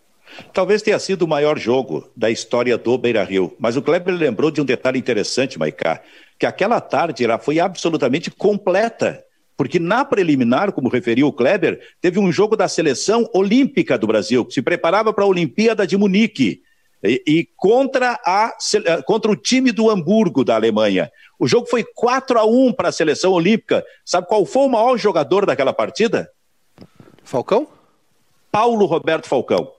Talvez tenha sido o maior jogo da história do Beira Rio, mas o Kleber lembrou de um detalhe interessante, Maicá, que aquela tarde ela foi absolutamente completa, porque na preliminar, como referiu o Kleber, teve um jogo da seleção olímpica do Brasil, que se preparava para a Olimpíada de Munique. E, e, contra, a, contra o time do Hamburgo, da Alemanha. O jogo foi 4 a 1 para a seleção olímpica. Sabe qual foi o maior jogador daquela partida? Falcão? Paulo Roberto Falcão.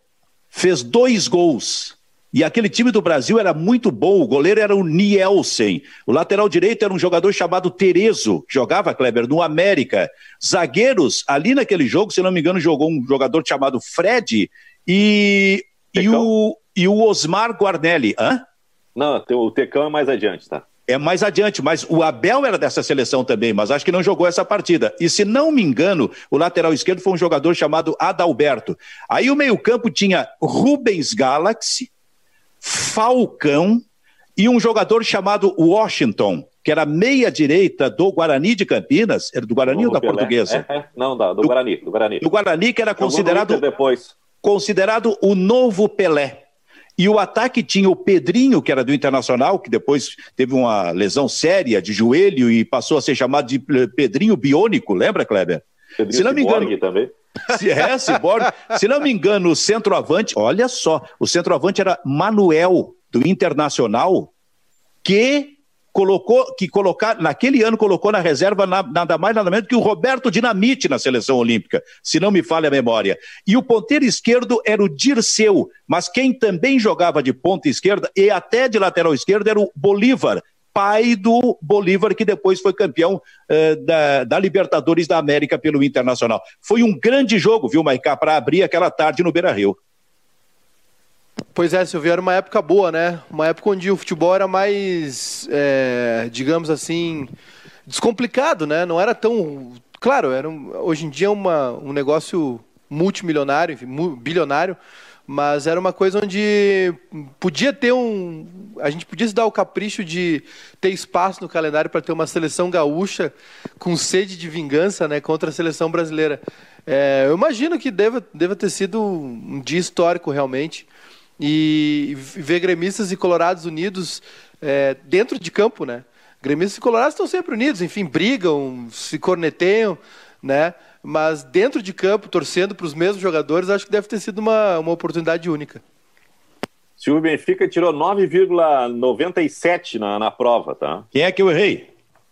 Fez dois gols. E aquele time do Brasil era muito bom. O goleiro era o Nielsen. O lateral direito era um jogador chamado Terezo, que jogava, Kleber, no América. Zagueiros, ali naquele jogo, se não me engano, jogou um jogador chamado Fred e, e, o, e o Osmar Guarnelli. Hã? Não, o Tecão é mais adiante, tá? É mais adiante, mas o Abel era dessa seleção também, mas acho que não jogou essa partida. E se não me engano, o lateral esquerdo foi um jogador chamado Adalberto. Aí o meio-campo tinha Rubens Galaxy, Falcão e um jogador chamado Washington, que era meia-direita do Guarani de Campinas. Era do Guarani ou da Pelé. Portuguesa? É, é. Não, do, do, Guarani, do Guarani. Do Guarani, que era considerado, depois. considerado o novo Pelé. E o ataque tinha o Pedrinho, que era do Internacional, que depois teve uma lesão séria de joelho e passou a ser chamado de Pedrinho Biônico, lembra, Kleber? Pedrinho Se não me engano. também. <laughs> Se é, Ciborgue. Se não me engano, o centroavante, olha só, o centroavante era Manuel, do Internacional, que colocou, que colocar, naquele ano colocou na reserva na, nada mais nada menos que o Roberto Dinamite na seleção olímpica, se não me falha a memória. E o ponteiro esquerdo era o Dirceu, mas quem também jogava de ponta esquerda e até de lateral esquerdo era o Bolívar, pai do Bolívar, que depois foi campeão eh, da, da, Libertadores da América pelo Internacional. Foi um grande jogo, viu, Maicá, para abrir aquela tarde no Beira Rio. Pois é, Silvio, era uma época boa, né? Uma época onde o futebol era mais, é, digamos assim, descomplicado, né? Não era tão. Claro, era um, hoje em dia é uma, um negócio multimilionário, enfim, bilionário, mas era uma coisa onde podia ter um. A gente podia se dar o capricho de ter espaço no calendário para ter uma seleção gaúcha com sede de vingança né, contra a seleção brasileira. É, eu imagino que deva, deva ter sido um dia histórico realmente e ver gremistas e colorados unidos é, dentro de campo, né? Gremistas e colorados estão sempre unidos, enfim, brigam, se corneteiam, né? Mas dentro de campo, torcendo para os mesmos jogadores, acho que deve ter sido uma, uma oportunidade única. Se o Benfica tirou 9,97 na, na prova, tá? Quem é que eu errei?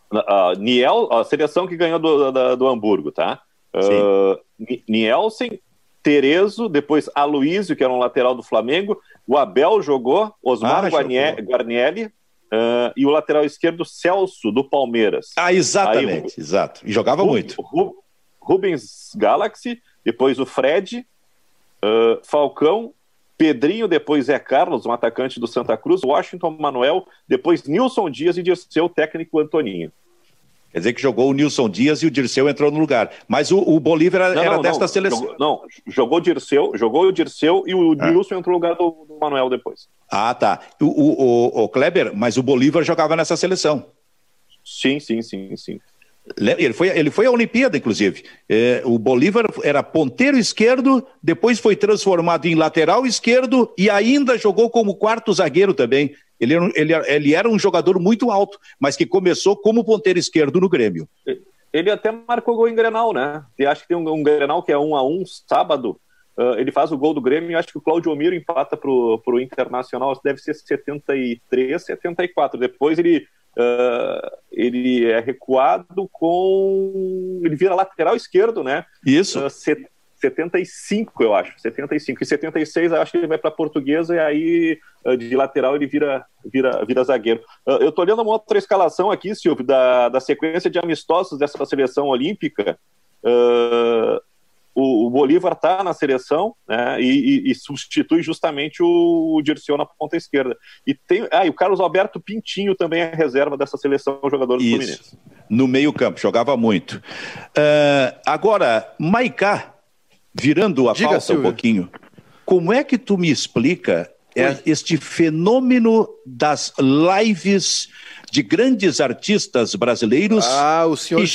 Uh, Niel, a seleção que ganhou do, do, do Hamburgo, tá? Uh, Nielsen, Terezo, depois Aloísio, que era um lateral do Flamengo, o Abel jogou, Osmar ah, Guarnieri, uh, e o lateral esquerdo Celso, do Palmeiras. Ah, exatamente, Aí, exato. E jogava muito. Rubens Galaxy, depois o Fred, uh, Falcão, Pedrinho, depois Zé Carlos, um atacante do Santa Cruz, Washington Manuel, depois Nilson Dias e seu técnico Antoninho. Quer dizer que jogou o Nilson Dias e o Dirceu entrou no lugar. Mas o, o Bolívar era, não, era não, desta não, seleção. Jogou, não, jogou o Dirceu, jogou o Dirceu e o ah. Nilson entrou no lugar do, do Manuel depois. Ah, tá. O, o, o, o, Kleber, mas o Bolívar jogava nessa seleção. Sim, sim, sim, sim. Ele foi, ele foi à Olimpíada, inclusive. É, o Bolívar era ponteiro esquerdo, depois foi transformado em lateral esquerdo e ainda jogou como quarto zagueiro também. Ele, ele, ele era um jogador muito alto, mas que começou como ponteiro esquerdo no Grêmio. Ele até marcou gol em Grenal, né? E acho que tem um, um Grenal que é um a um sábado. Uh, ele faz o gol do Grêmio e acho que o Claudio Miro empata pro, pro Internacional, deve ser 73, 74. Depois ele, uh, ele é recuado com. Ele vira lateral esquerdo, né? Isso. Uh, 75, eu acho. 75. E 76, eu acho que ele vai para portuguesa e aí ah, de lateral ele vira, vira, vira zagueiro. Ah, eu estou olhando uma outra escalação aqui, Silvio, da, da sequência de amistosos dessa seleção olímpica. Uh, o, o, Bolívar está na seleção né, e, e, e, substitui justamente o, o Dirceu na ponta esquerda. E tem, ah, e o Carlos Alberto Pintinho também é reserva dessa seleção, jogador do Isso. Fluminense. No meio-campo, jogava muito. Uh, agora, Maicá, virando a Diga, pauta Silvio. um pouquinho, como é que tu me explica é este fenômeno das lives de grandes artistas brasileiros ah, senhor... que,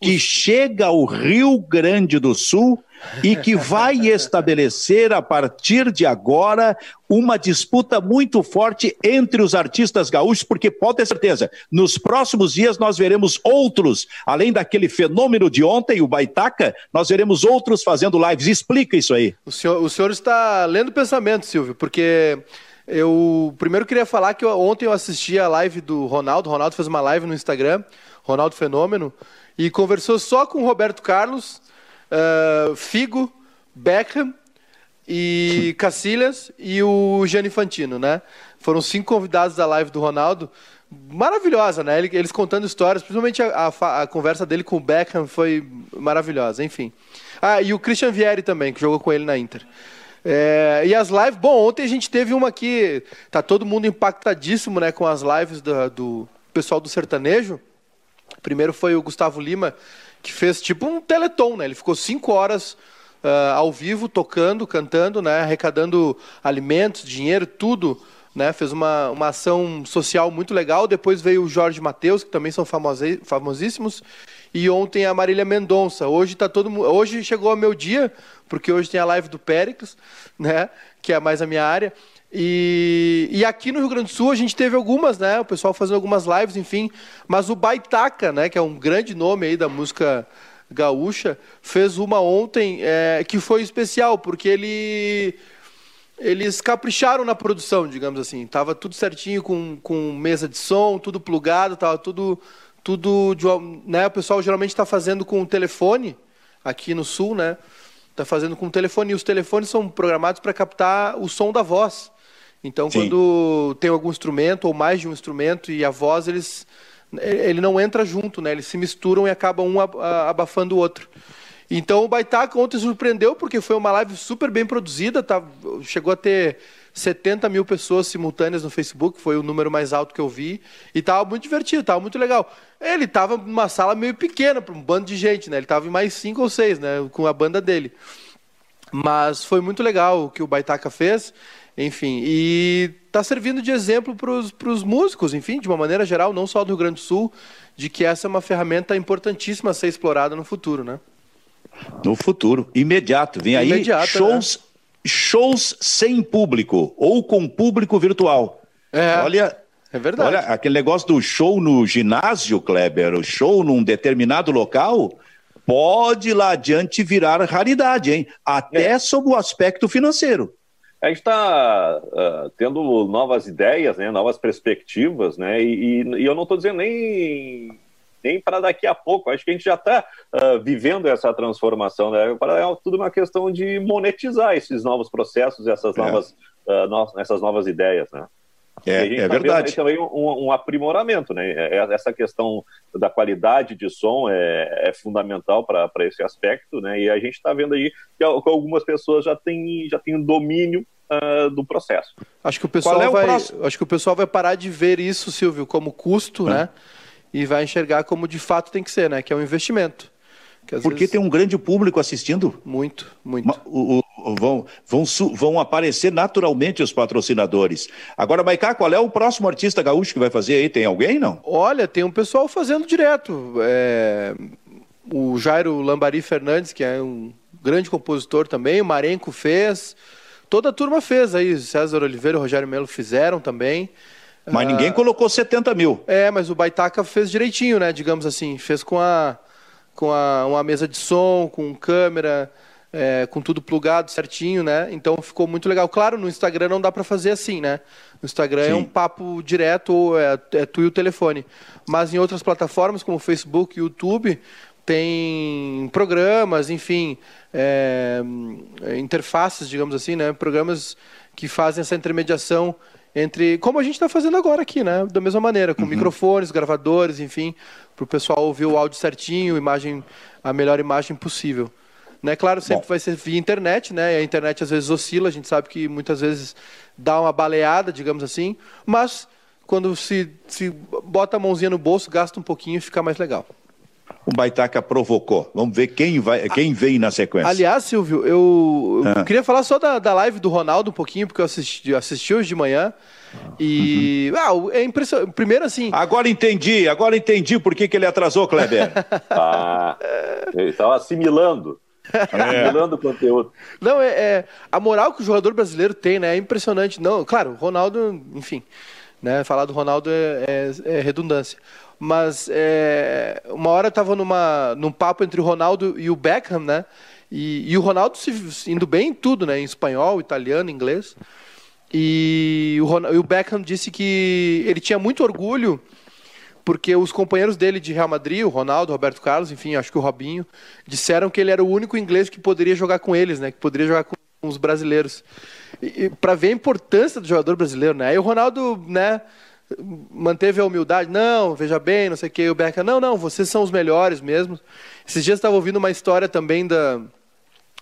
que chega ao Rio Grande do Sul e que vai estabelecer a partir de agora uma disputa muito forte entre os artistas gaúchos, porque pode ter certeza, nos próximos dias nós veremos outros, além daquele fenômeno de ontem, o Baitaca, nós veremos outros fazendo lives. Explica isso aí. O senhor, o senhor está lendo pensamento, Silvio, porque eu primeiro queria falar que eu, ontem eu assisti a live do Ronaldo, o Ronaldo fez uma live no Instagram, Ronaldo Fenômeno, e conversou só com o Roberto Carlos, uh, Figo, Beckham e Cacilhas e o Gianni Fantino, né? Foram cinco convidados da live do Ronaldo. Maravilhosa, né? Eles contando histórias, principalmente a, a, a conversa dele com o Beckham foi maravilhosa, enfim. Ah, e o Christian Vieri também, que jogou com ele na Inter. É, e as lives, bom, ontem a gente teve uma aqui, tá todo mundo impactadíssimo, né, com as lives do, do pessoal do sertanejo. Primeiro foi o Gustavo Lima, que fez tipo um teleton, né? Ele ficou cinco horas uh, ao vivo, tocando, cantando, né? Arrecadando alimentos, dinheiro, tudo. Né, fez uma, uma ação social muito legal. Depois veio o Jorge Matheus, que também são famosíssimos. E ontem a Marília Mendonça. Hoje tá todo Hoje chegou o meu dia, porque hoje tem a live do Péricles, né? Que é mais a minha área. E, e aqui no Rio Grande do Sul a gente teve algumas, né? O pessoal fazendo algumas lives, enfim. Mas o Baitaca, né? Que é um grande nome aí da música gaúcha, fez uma ontem é, que foi especial, porque ele eles capricharam na produção, digamos assim. Tava tudo certinho com, com mesa de som, tudo plugado, tava tudo tudo né, o pessoal geralmente está fazendo com o telefone aqui no sul, né? Está fazendo com o telefone e os telefones são programados para captar o som da voz. Então, Sim. quando tem algum instrumento ou mais de um instrumento e a voz, eles ele não entra junto, né? Eles se misturam e acabam um abafando o outro. Então o Baitaca ontem surpreendeu porque foi uma live super bem produzida, tá, chegou a ter 70 mil pessoas simultâneas no Facebook, foi o número mais alto que eu vi, e estava muito divertido, estava muito legal. Ele estava numa sala meio pequena para um bando de gente, né? Ele estava em mais cinco ou seis, né? Com a banda dele. Mas foi muito legal o que o Baitaca fez. Enfim, e está servindo de exemplo para os músicos, enfim, de uma maneira geral, não só do Rio Grande do Sul, de que essa é uma ferramenta importantíssima a ser explorada no futuro, né? No futuro, imediato. Vem aí imediato, shows, né? shows sem público ou com público virtual. É, olha, é verdade. Olha, aquele negócio do show no ginásio, Kleber, o show num determinado local, pode lá adiante virar raridade, hein? Até é. sob o aspecto financeiro a gente está uh, ah, tendo novas ideias, né, novas perspectivas, né, e, e eu não estou dizendo nem, nem para daqui a pouco, acho que a gente já está uh, ah, vivendo essa transformação, né, é tudo uma questão de monetizar esses novos processos, essas é. novas, uh, no, essas novas ideias, né. É, é tá verdade. também um, um, aprimoramento, né? É, é, essa questão da qualidade de som é, é fundamental para esse aspecto, né? E a gente está vendo aí que algumas pessoas já têm já têm domínio uh, do processo. Acho que o pessoal é o vai, próximo? acho que o pessoal vai parar de ver isso, Silvio, como custo, é. né? E vai enxergar como de fato tem que ser, né? Que é um investimento. Porque vezes... tem um grande público assistindo. Muito, muito. O, o, vão, vão, vão aparecer naturalmente os patrocinadores. Agora, Maicá, qual é o próximo artista gaúcho que vai fazer aí? Tem alguém, não? Olha, tem um pessoal fazendo direto. É... O Jairo Lambari Fernandes, que é um grande compositor também, o Marenco fez. Toda a turma fez aí. César Oliveira e Rogério Melo fizeram também. Mas uh... ninguém colocou 70 mil. É, mas o Baitaca fez direitinho, né? Digamos assim. Fez com a com a, uma mesa de som, com câmera, é, com tudo plugado certinho, né? Então ficou muito legal. Claro, no Instagram não dá para fazer assim, né? No Instagram Sim. é um papo direto, ou é, é tu e o telefone. Mas em outras plataformas, como Facebook YouTube, tem programas, enfim, é, interfaces, digamos assim, né? Programas que fazem essa intermediação entre como a gente está fazendo agora aqui, né? Da mesma maneira, com uhum. microfones, gravadores, enfim, para o pessoal ouvir o áudio certinho, imagem, a melhor imagem possível. Né? Claro, sempre Bom. vai ser via internet, né? a internet às vezes oscila, a gente sabe que muitas vezes dá uma baleada, digamos assim, mas quando se, se bota a mãozinha no bolso, gasta um pouquinho e fica mais legal o Baitaca provocou. Vamos ver quem, vai, quem vem na sequência. Aliás, Silvio, eu, eu ah. queria falar só da, da live do Ronaldo um pouquinho, porque eu assisti, assisti hoje de manhã. E. Uhum. Ah, é impressionante. Primeiro, assim. Agora entendi, agora entendi por que, que ele atrasou, Kleber. <laughs> ah, ele estava assimilando. Acumulando é. conteúdo. Não, é, é, a moral que o jogador brasileiro tem, né? É impressionante. Não, claro, Ronaldo, enfim, né? Falar do Ronaldo é, é, é redundância. Mas é, uma hora estava numa num papo entre o Ronaldo e o Beckham, né? E, e o Ronaldo se, indo bem em tudo, né? Em espanhol, italiano, inglês. E o, e o Beckham disse que ele tinha muito orgulho porque os companheiros dele de Real Madrid, o Ronaldo, Roberto Carlos, enfim, acho que o Robinho, disseram que ele era o único inglês que poderia jogar com eles, né? Que poderia jogar com os brasileiros. Para ver a importância do jogador brasileiro, né? Aí o Ronaldo, né? Manteve a humildade, não, veja bem, não sei o que, o Beckham, não, não, vocês são os melhores mesmo. Esses dias estava ouvindo uma história também da,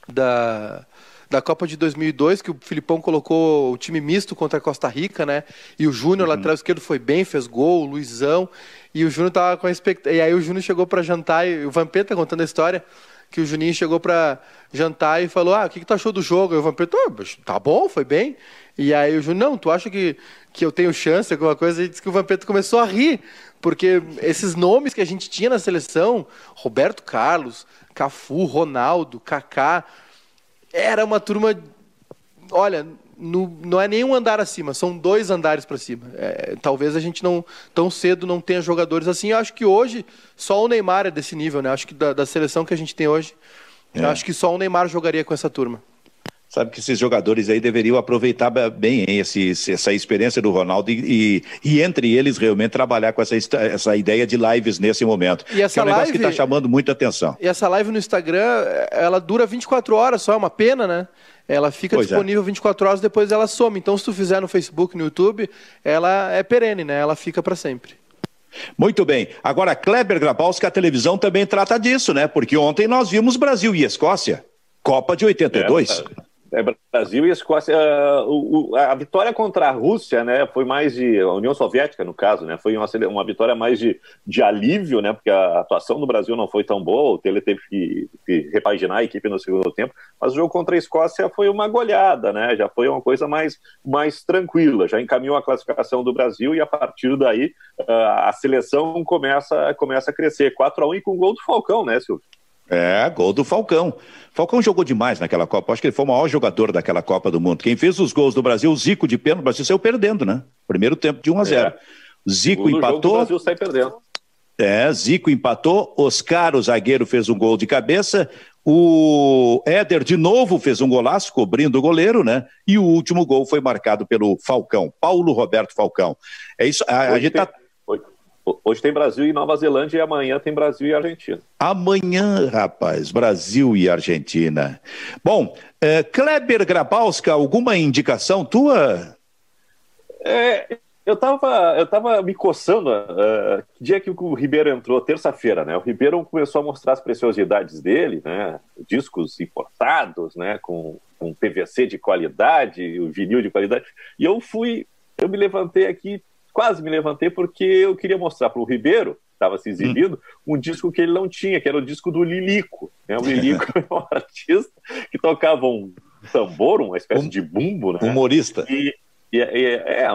da, da Copa de 2002, que o Filipão colocou o time misto contra a Costa Rica, né? E o Júnior, uhum. lateral esquerdo, foi bem, fez gol, o Luizão. E o Júnior tava com a expectativa. E aí o Júnior chegou para jantar, e o Vampeta contando a história, que o Juninho chegou para jantar e falou: Ah, o que, que tu achou do jogo? E o Vampeta, oh, tá bom, foi bem. E aí o Júnior, não, tu acha que, que eu tenho chance, alguma coisa? E disse que o Vampeta começou a rir, porque esses nomes que a gente tinha na seleção, Roberto Carlos, Cafu, Ronaldo, Kaká era uma turma. Olha, no, não é nem um andar acima, são dois andares para cima. É, talvez a gente não tão cedo não tenha jogadores assim. Eu acho que hoje só o Neymar é desse nível, né? Acho que da, da seleção que a gente tem hoje, é. acho que só o Neymar jogaria com essa turma. Sabe que esses jogadores aí deveriam aproveitar bem hein, esse, essa experiência do Ronaldo e, e, e, entre eles realmente trabalhar com essa, essa ideia de lives nesse momento. E essa que é um negócio live, que está chamando muita atenção. E essa live no Instagram, ela dura 24 horas só, é uma pena, né? Ela fica pois é. disponível é. 24 horas, depois ela some. Então, se tu fizer no Facebook, no YouTube, ela é perene, né? Ela fica para sempre. Muito bem. Agora, Kleber Grabowski, a televisão também trata disso, né? Porque ontem nós vimos Brasil e Escócia. Copa de 82. É, é, Brasil e Escócia. Uh, a vitória contra a Rússia, né, foi mais de a União Soviética no caso, né, foi uma, uma vitória mais de, de alívio, né, porque a atuação do Brasil não foi tão boa, o Tele teve que, que repaginar a equipe no segundo tempo, mas o jogo contra a Escócia foi uma goleada, né, já foi uma coisa mais, mais tranquila, já encaminhou a classificação do Brasil e a partir daí uh, a seleção começa, começa a crescer, 4 a 1 e com o gol do Falcão, né, Silvio? É, gol do Falcão. Falcão jogou demais naquela Copa. Acho que ele foi o maior jogador daquela Copa do Mundo. Quem fez os gols do Brasil, o Zico de pênalti, o Brasil saiu perdendo, né? Primeiro tempo de 1 a 0. É. Zico empatou. o Brasil sai perdendo. É, Zico empatou, Oscar, o zagueiro, fez um gol de cabeça, o Éder de novo fez um golaço, cobrindo o goleiro, né? E o último gol foi marcado pelo Falcão, Paulo Roberto Falcão. É isso, a, a gente tá Hoje tem Brasil e Nova Zelândia e amanhã tem Brasil e Argentina. Amanhã, rapaz, Brasil e Argentina. Bom, é, Kleber Grabowska, alguma indicação tua? É, eu estava eu tava me coçando, uh, que dia que o Ribeiro entrou? Terça-feira, né? O Ribeiro começou a mostrar as preciosidades dele, né? Discos importados, né? Com, com PVC de qualidade, o vinil de qualidade. E eu fui, eu me levantei aqui quase me levantei porque eu queria mostrar para o Ribeiro, estava se exibindo, hum. um disco que ele não tinha, que era o disco do Lilico. Né? O Lilico <laughs> é um artista que tocava um tambor, uma espécie um, de bumbo, né? Humorista. E, e, é,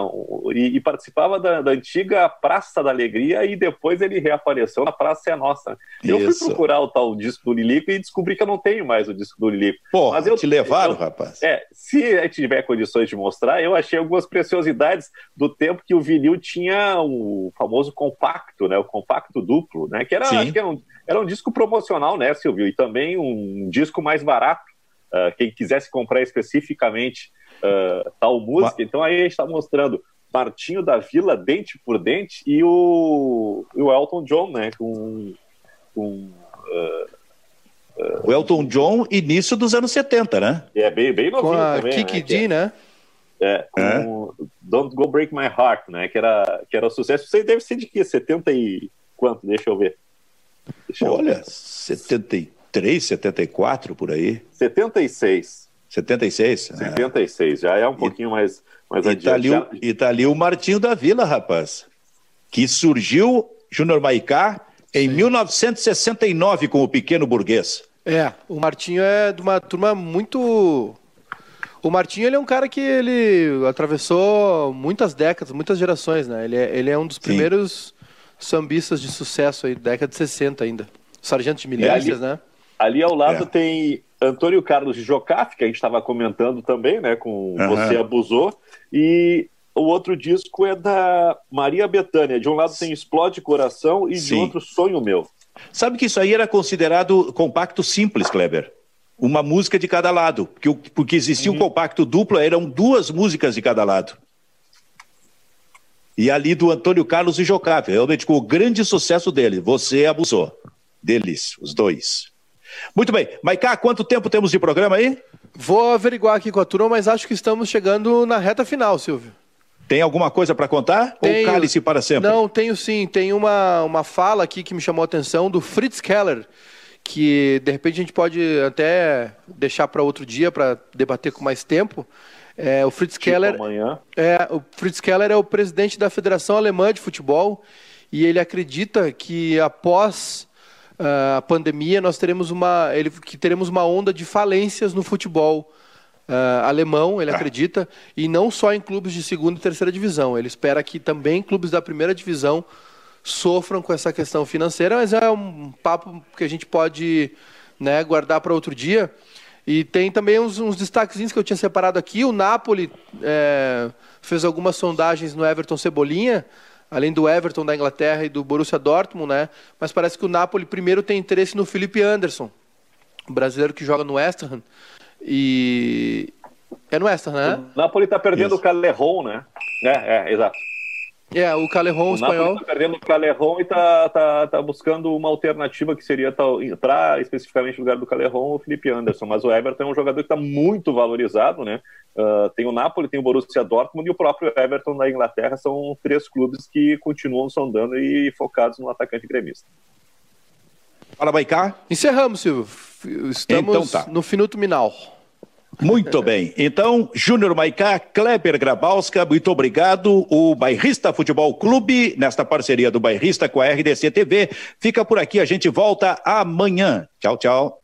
e, e participava da, da, antiga Praça da Alegria e depois ele reapareceu na Praça é Nossa. Eu Isso. fui procurar o tal disco do Lilico e descobri que eu não tenho mais o disco do Lilico. Pô, Mas eu, te levaram, eu, rapaz? É, se tiver condições de mostrar, eu achei algumas preciosidades do tempo que o vinil tinha o famoso compacto, né? O compacto duplo, né? Que era, acho que era um, era um disco promocional, né, Silvio? E também um disco mais barato. Uh, quem quisesse comprar especificamente uh, tal música. Então aí a gente está mostrando Martinho da Vila, dente por dente, e o, e o Elton John, né? Com. com uh, uh, o Elton John, início dos anos 70, né? É bem, bem novinho com a também. Kiki né? D, né? É, com é. Don't Go Break My Heart, né? Que era, que era sucesso. Você deve ser de que? 70 e quanto? Deixa eu ver. Deixa Olha, eu ver. 73, 74 por aí. 76. 76? 76, é. já é um pouquinho e, mais, mais e adiante. Tá ali, já... E tá ali o Martinho da Vila, rapaz, que surgiu, Júnior Maicá, em Sim. 1969 com o Pequeno Burguês. É, o Martinho é de uma turma muito... O Martinho ele é um cara que ele atravessou muitas décadas, muitas gerações, né? Ele é, ele é um dos primeiros Sim. sambistas de sucesso aí, década de 60 ainda. Sargento de milícias, é ali... né? Ali ao lado é. tem Antônio Carlos de Jocafe, que a gente estava comentando também, né? Com uhum. Você Abusou. E o outro disco é da Maria Bethânia. De um lado tem Explode Coração e Sim. de outro Sonho Meu. Sabe que isso aí era considerado compacto simples, Kleber? Uma música de cada lado. Porque, porque existia uhum. um compacto duplo, eram duas músicas de cada lado. E ali do Antônio Carlos e Jocafe. Realmente, com o grande sucesso dele. Você abusou. Deles, os dois. Muito bem. Maiká, quanto tempo temos de programa aí? Vou averiguar aqui com a turma, mas acho que estamos chegando na reta final, Silvio. Tem alguma coisa para contar? Tenho, Ou cale-se para sempre? Não, tenho sim. Tem uma, uma fala aqui que me chamou a atenção do Fritz Keller, que de repente a gente pode até deixar para outro dia para debater com mais tempo. É, o Fritz tipo Keller. Amanhã. É, o Fritz Keller é o presidente da Federação Alemã de Futebol e ele acredita que após uh, a pandemia nós teremos uma, ele, que teremos uma onda de falências no futebol uh, alemão, ele ah. acredita, e não só em clubes de segunda e terceira divisão. Ele espera que também clubes da primeira divisão sofram com essa questão financeira, mas é um papo que a gente pode né, guardar para outro dia. E tem também uns, uns destaques que eu tinha separado aqui. O Napoli é, fez algumas sondagens no Everton Cebolinha, além do Everton da Inglaterra e do Borussia Dortmund, né? Mas parece que o Napoli primeiro tem interesse no Felipe Anderson, brasileiro que joga no West Ham. E. É no West Ham, né? O Napoli está perdendo Isso. o Calerron, né? É, é, exato. É, o Calerron o espanhol. Está perdendo o Calerron e está tá, tá buscando uma alternativa que seria para especificamente no lugar do Calerron o Felipe Anderson. Mas o Everton é um jogador que está muito valorizado, né? Uh, tem o Napoli, tem o Borussia Dortmund e o próprio Everton da Inglaterra. São três clubes que continuam sondando e focados no atacante gremista. Fala, Baicá. Encerramos, Silvio. Estamos então tá. no Finuto Minal. Muito bem. Então, Júnior Maicá, Kleber Grabowska, muito obrigado. O Bairrista Futebol Clube, nesta parceria do Bairrista com a RDC TV, fica por aqui. A gente volta amanhã. Tchau, tchau.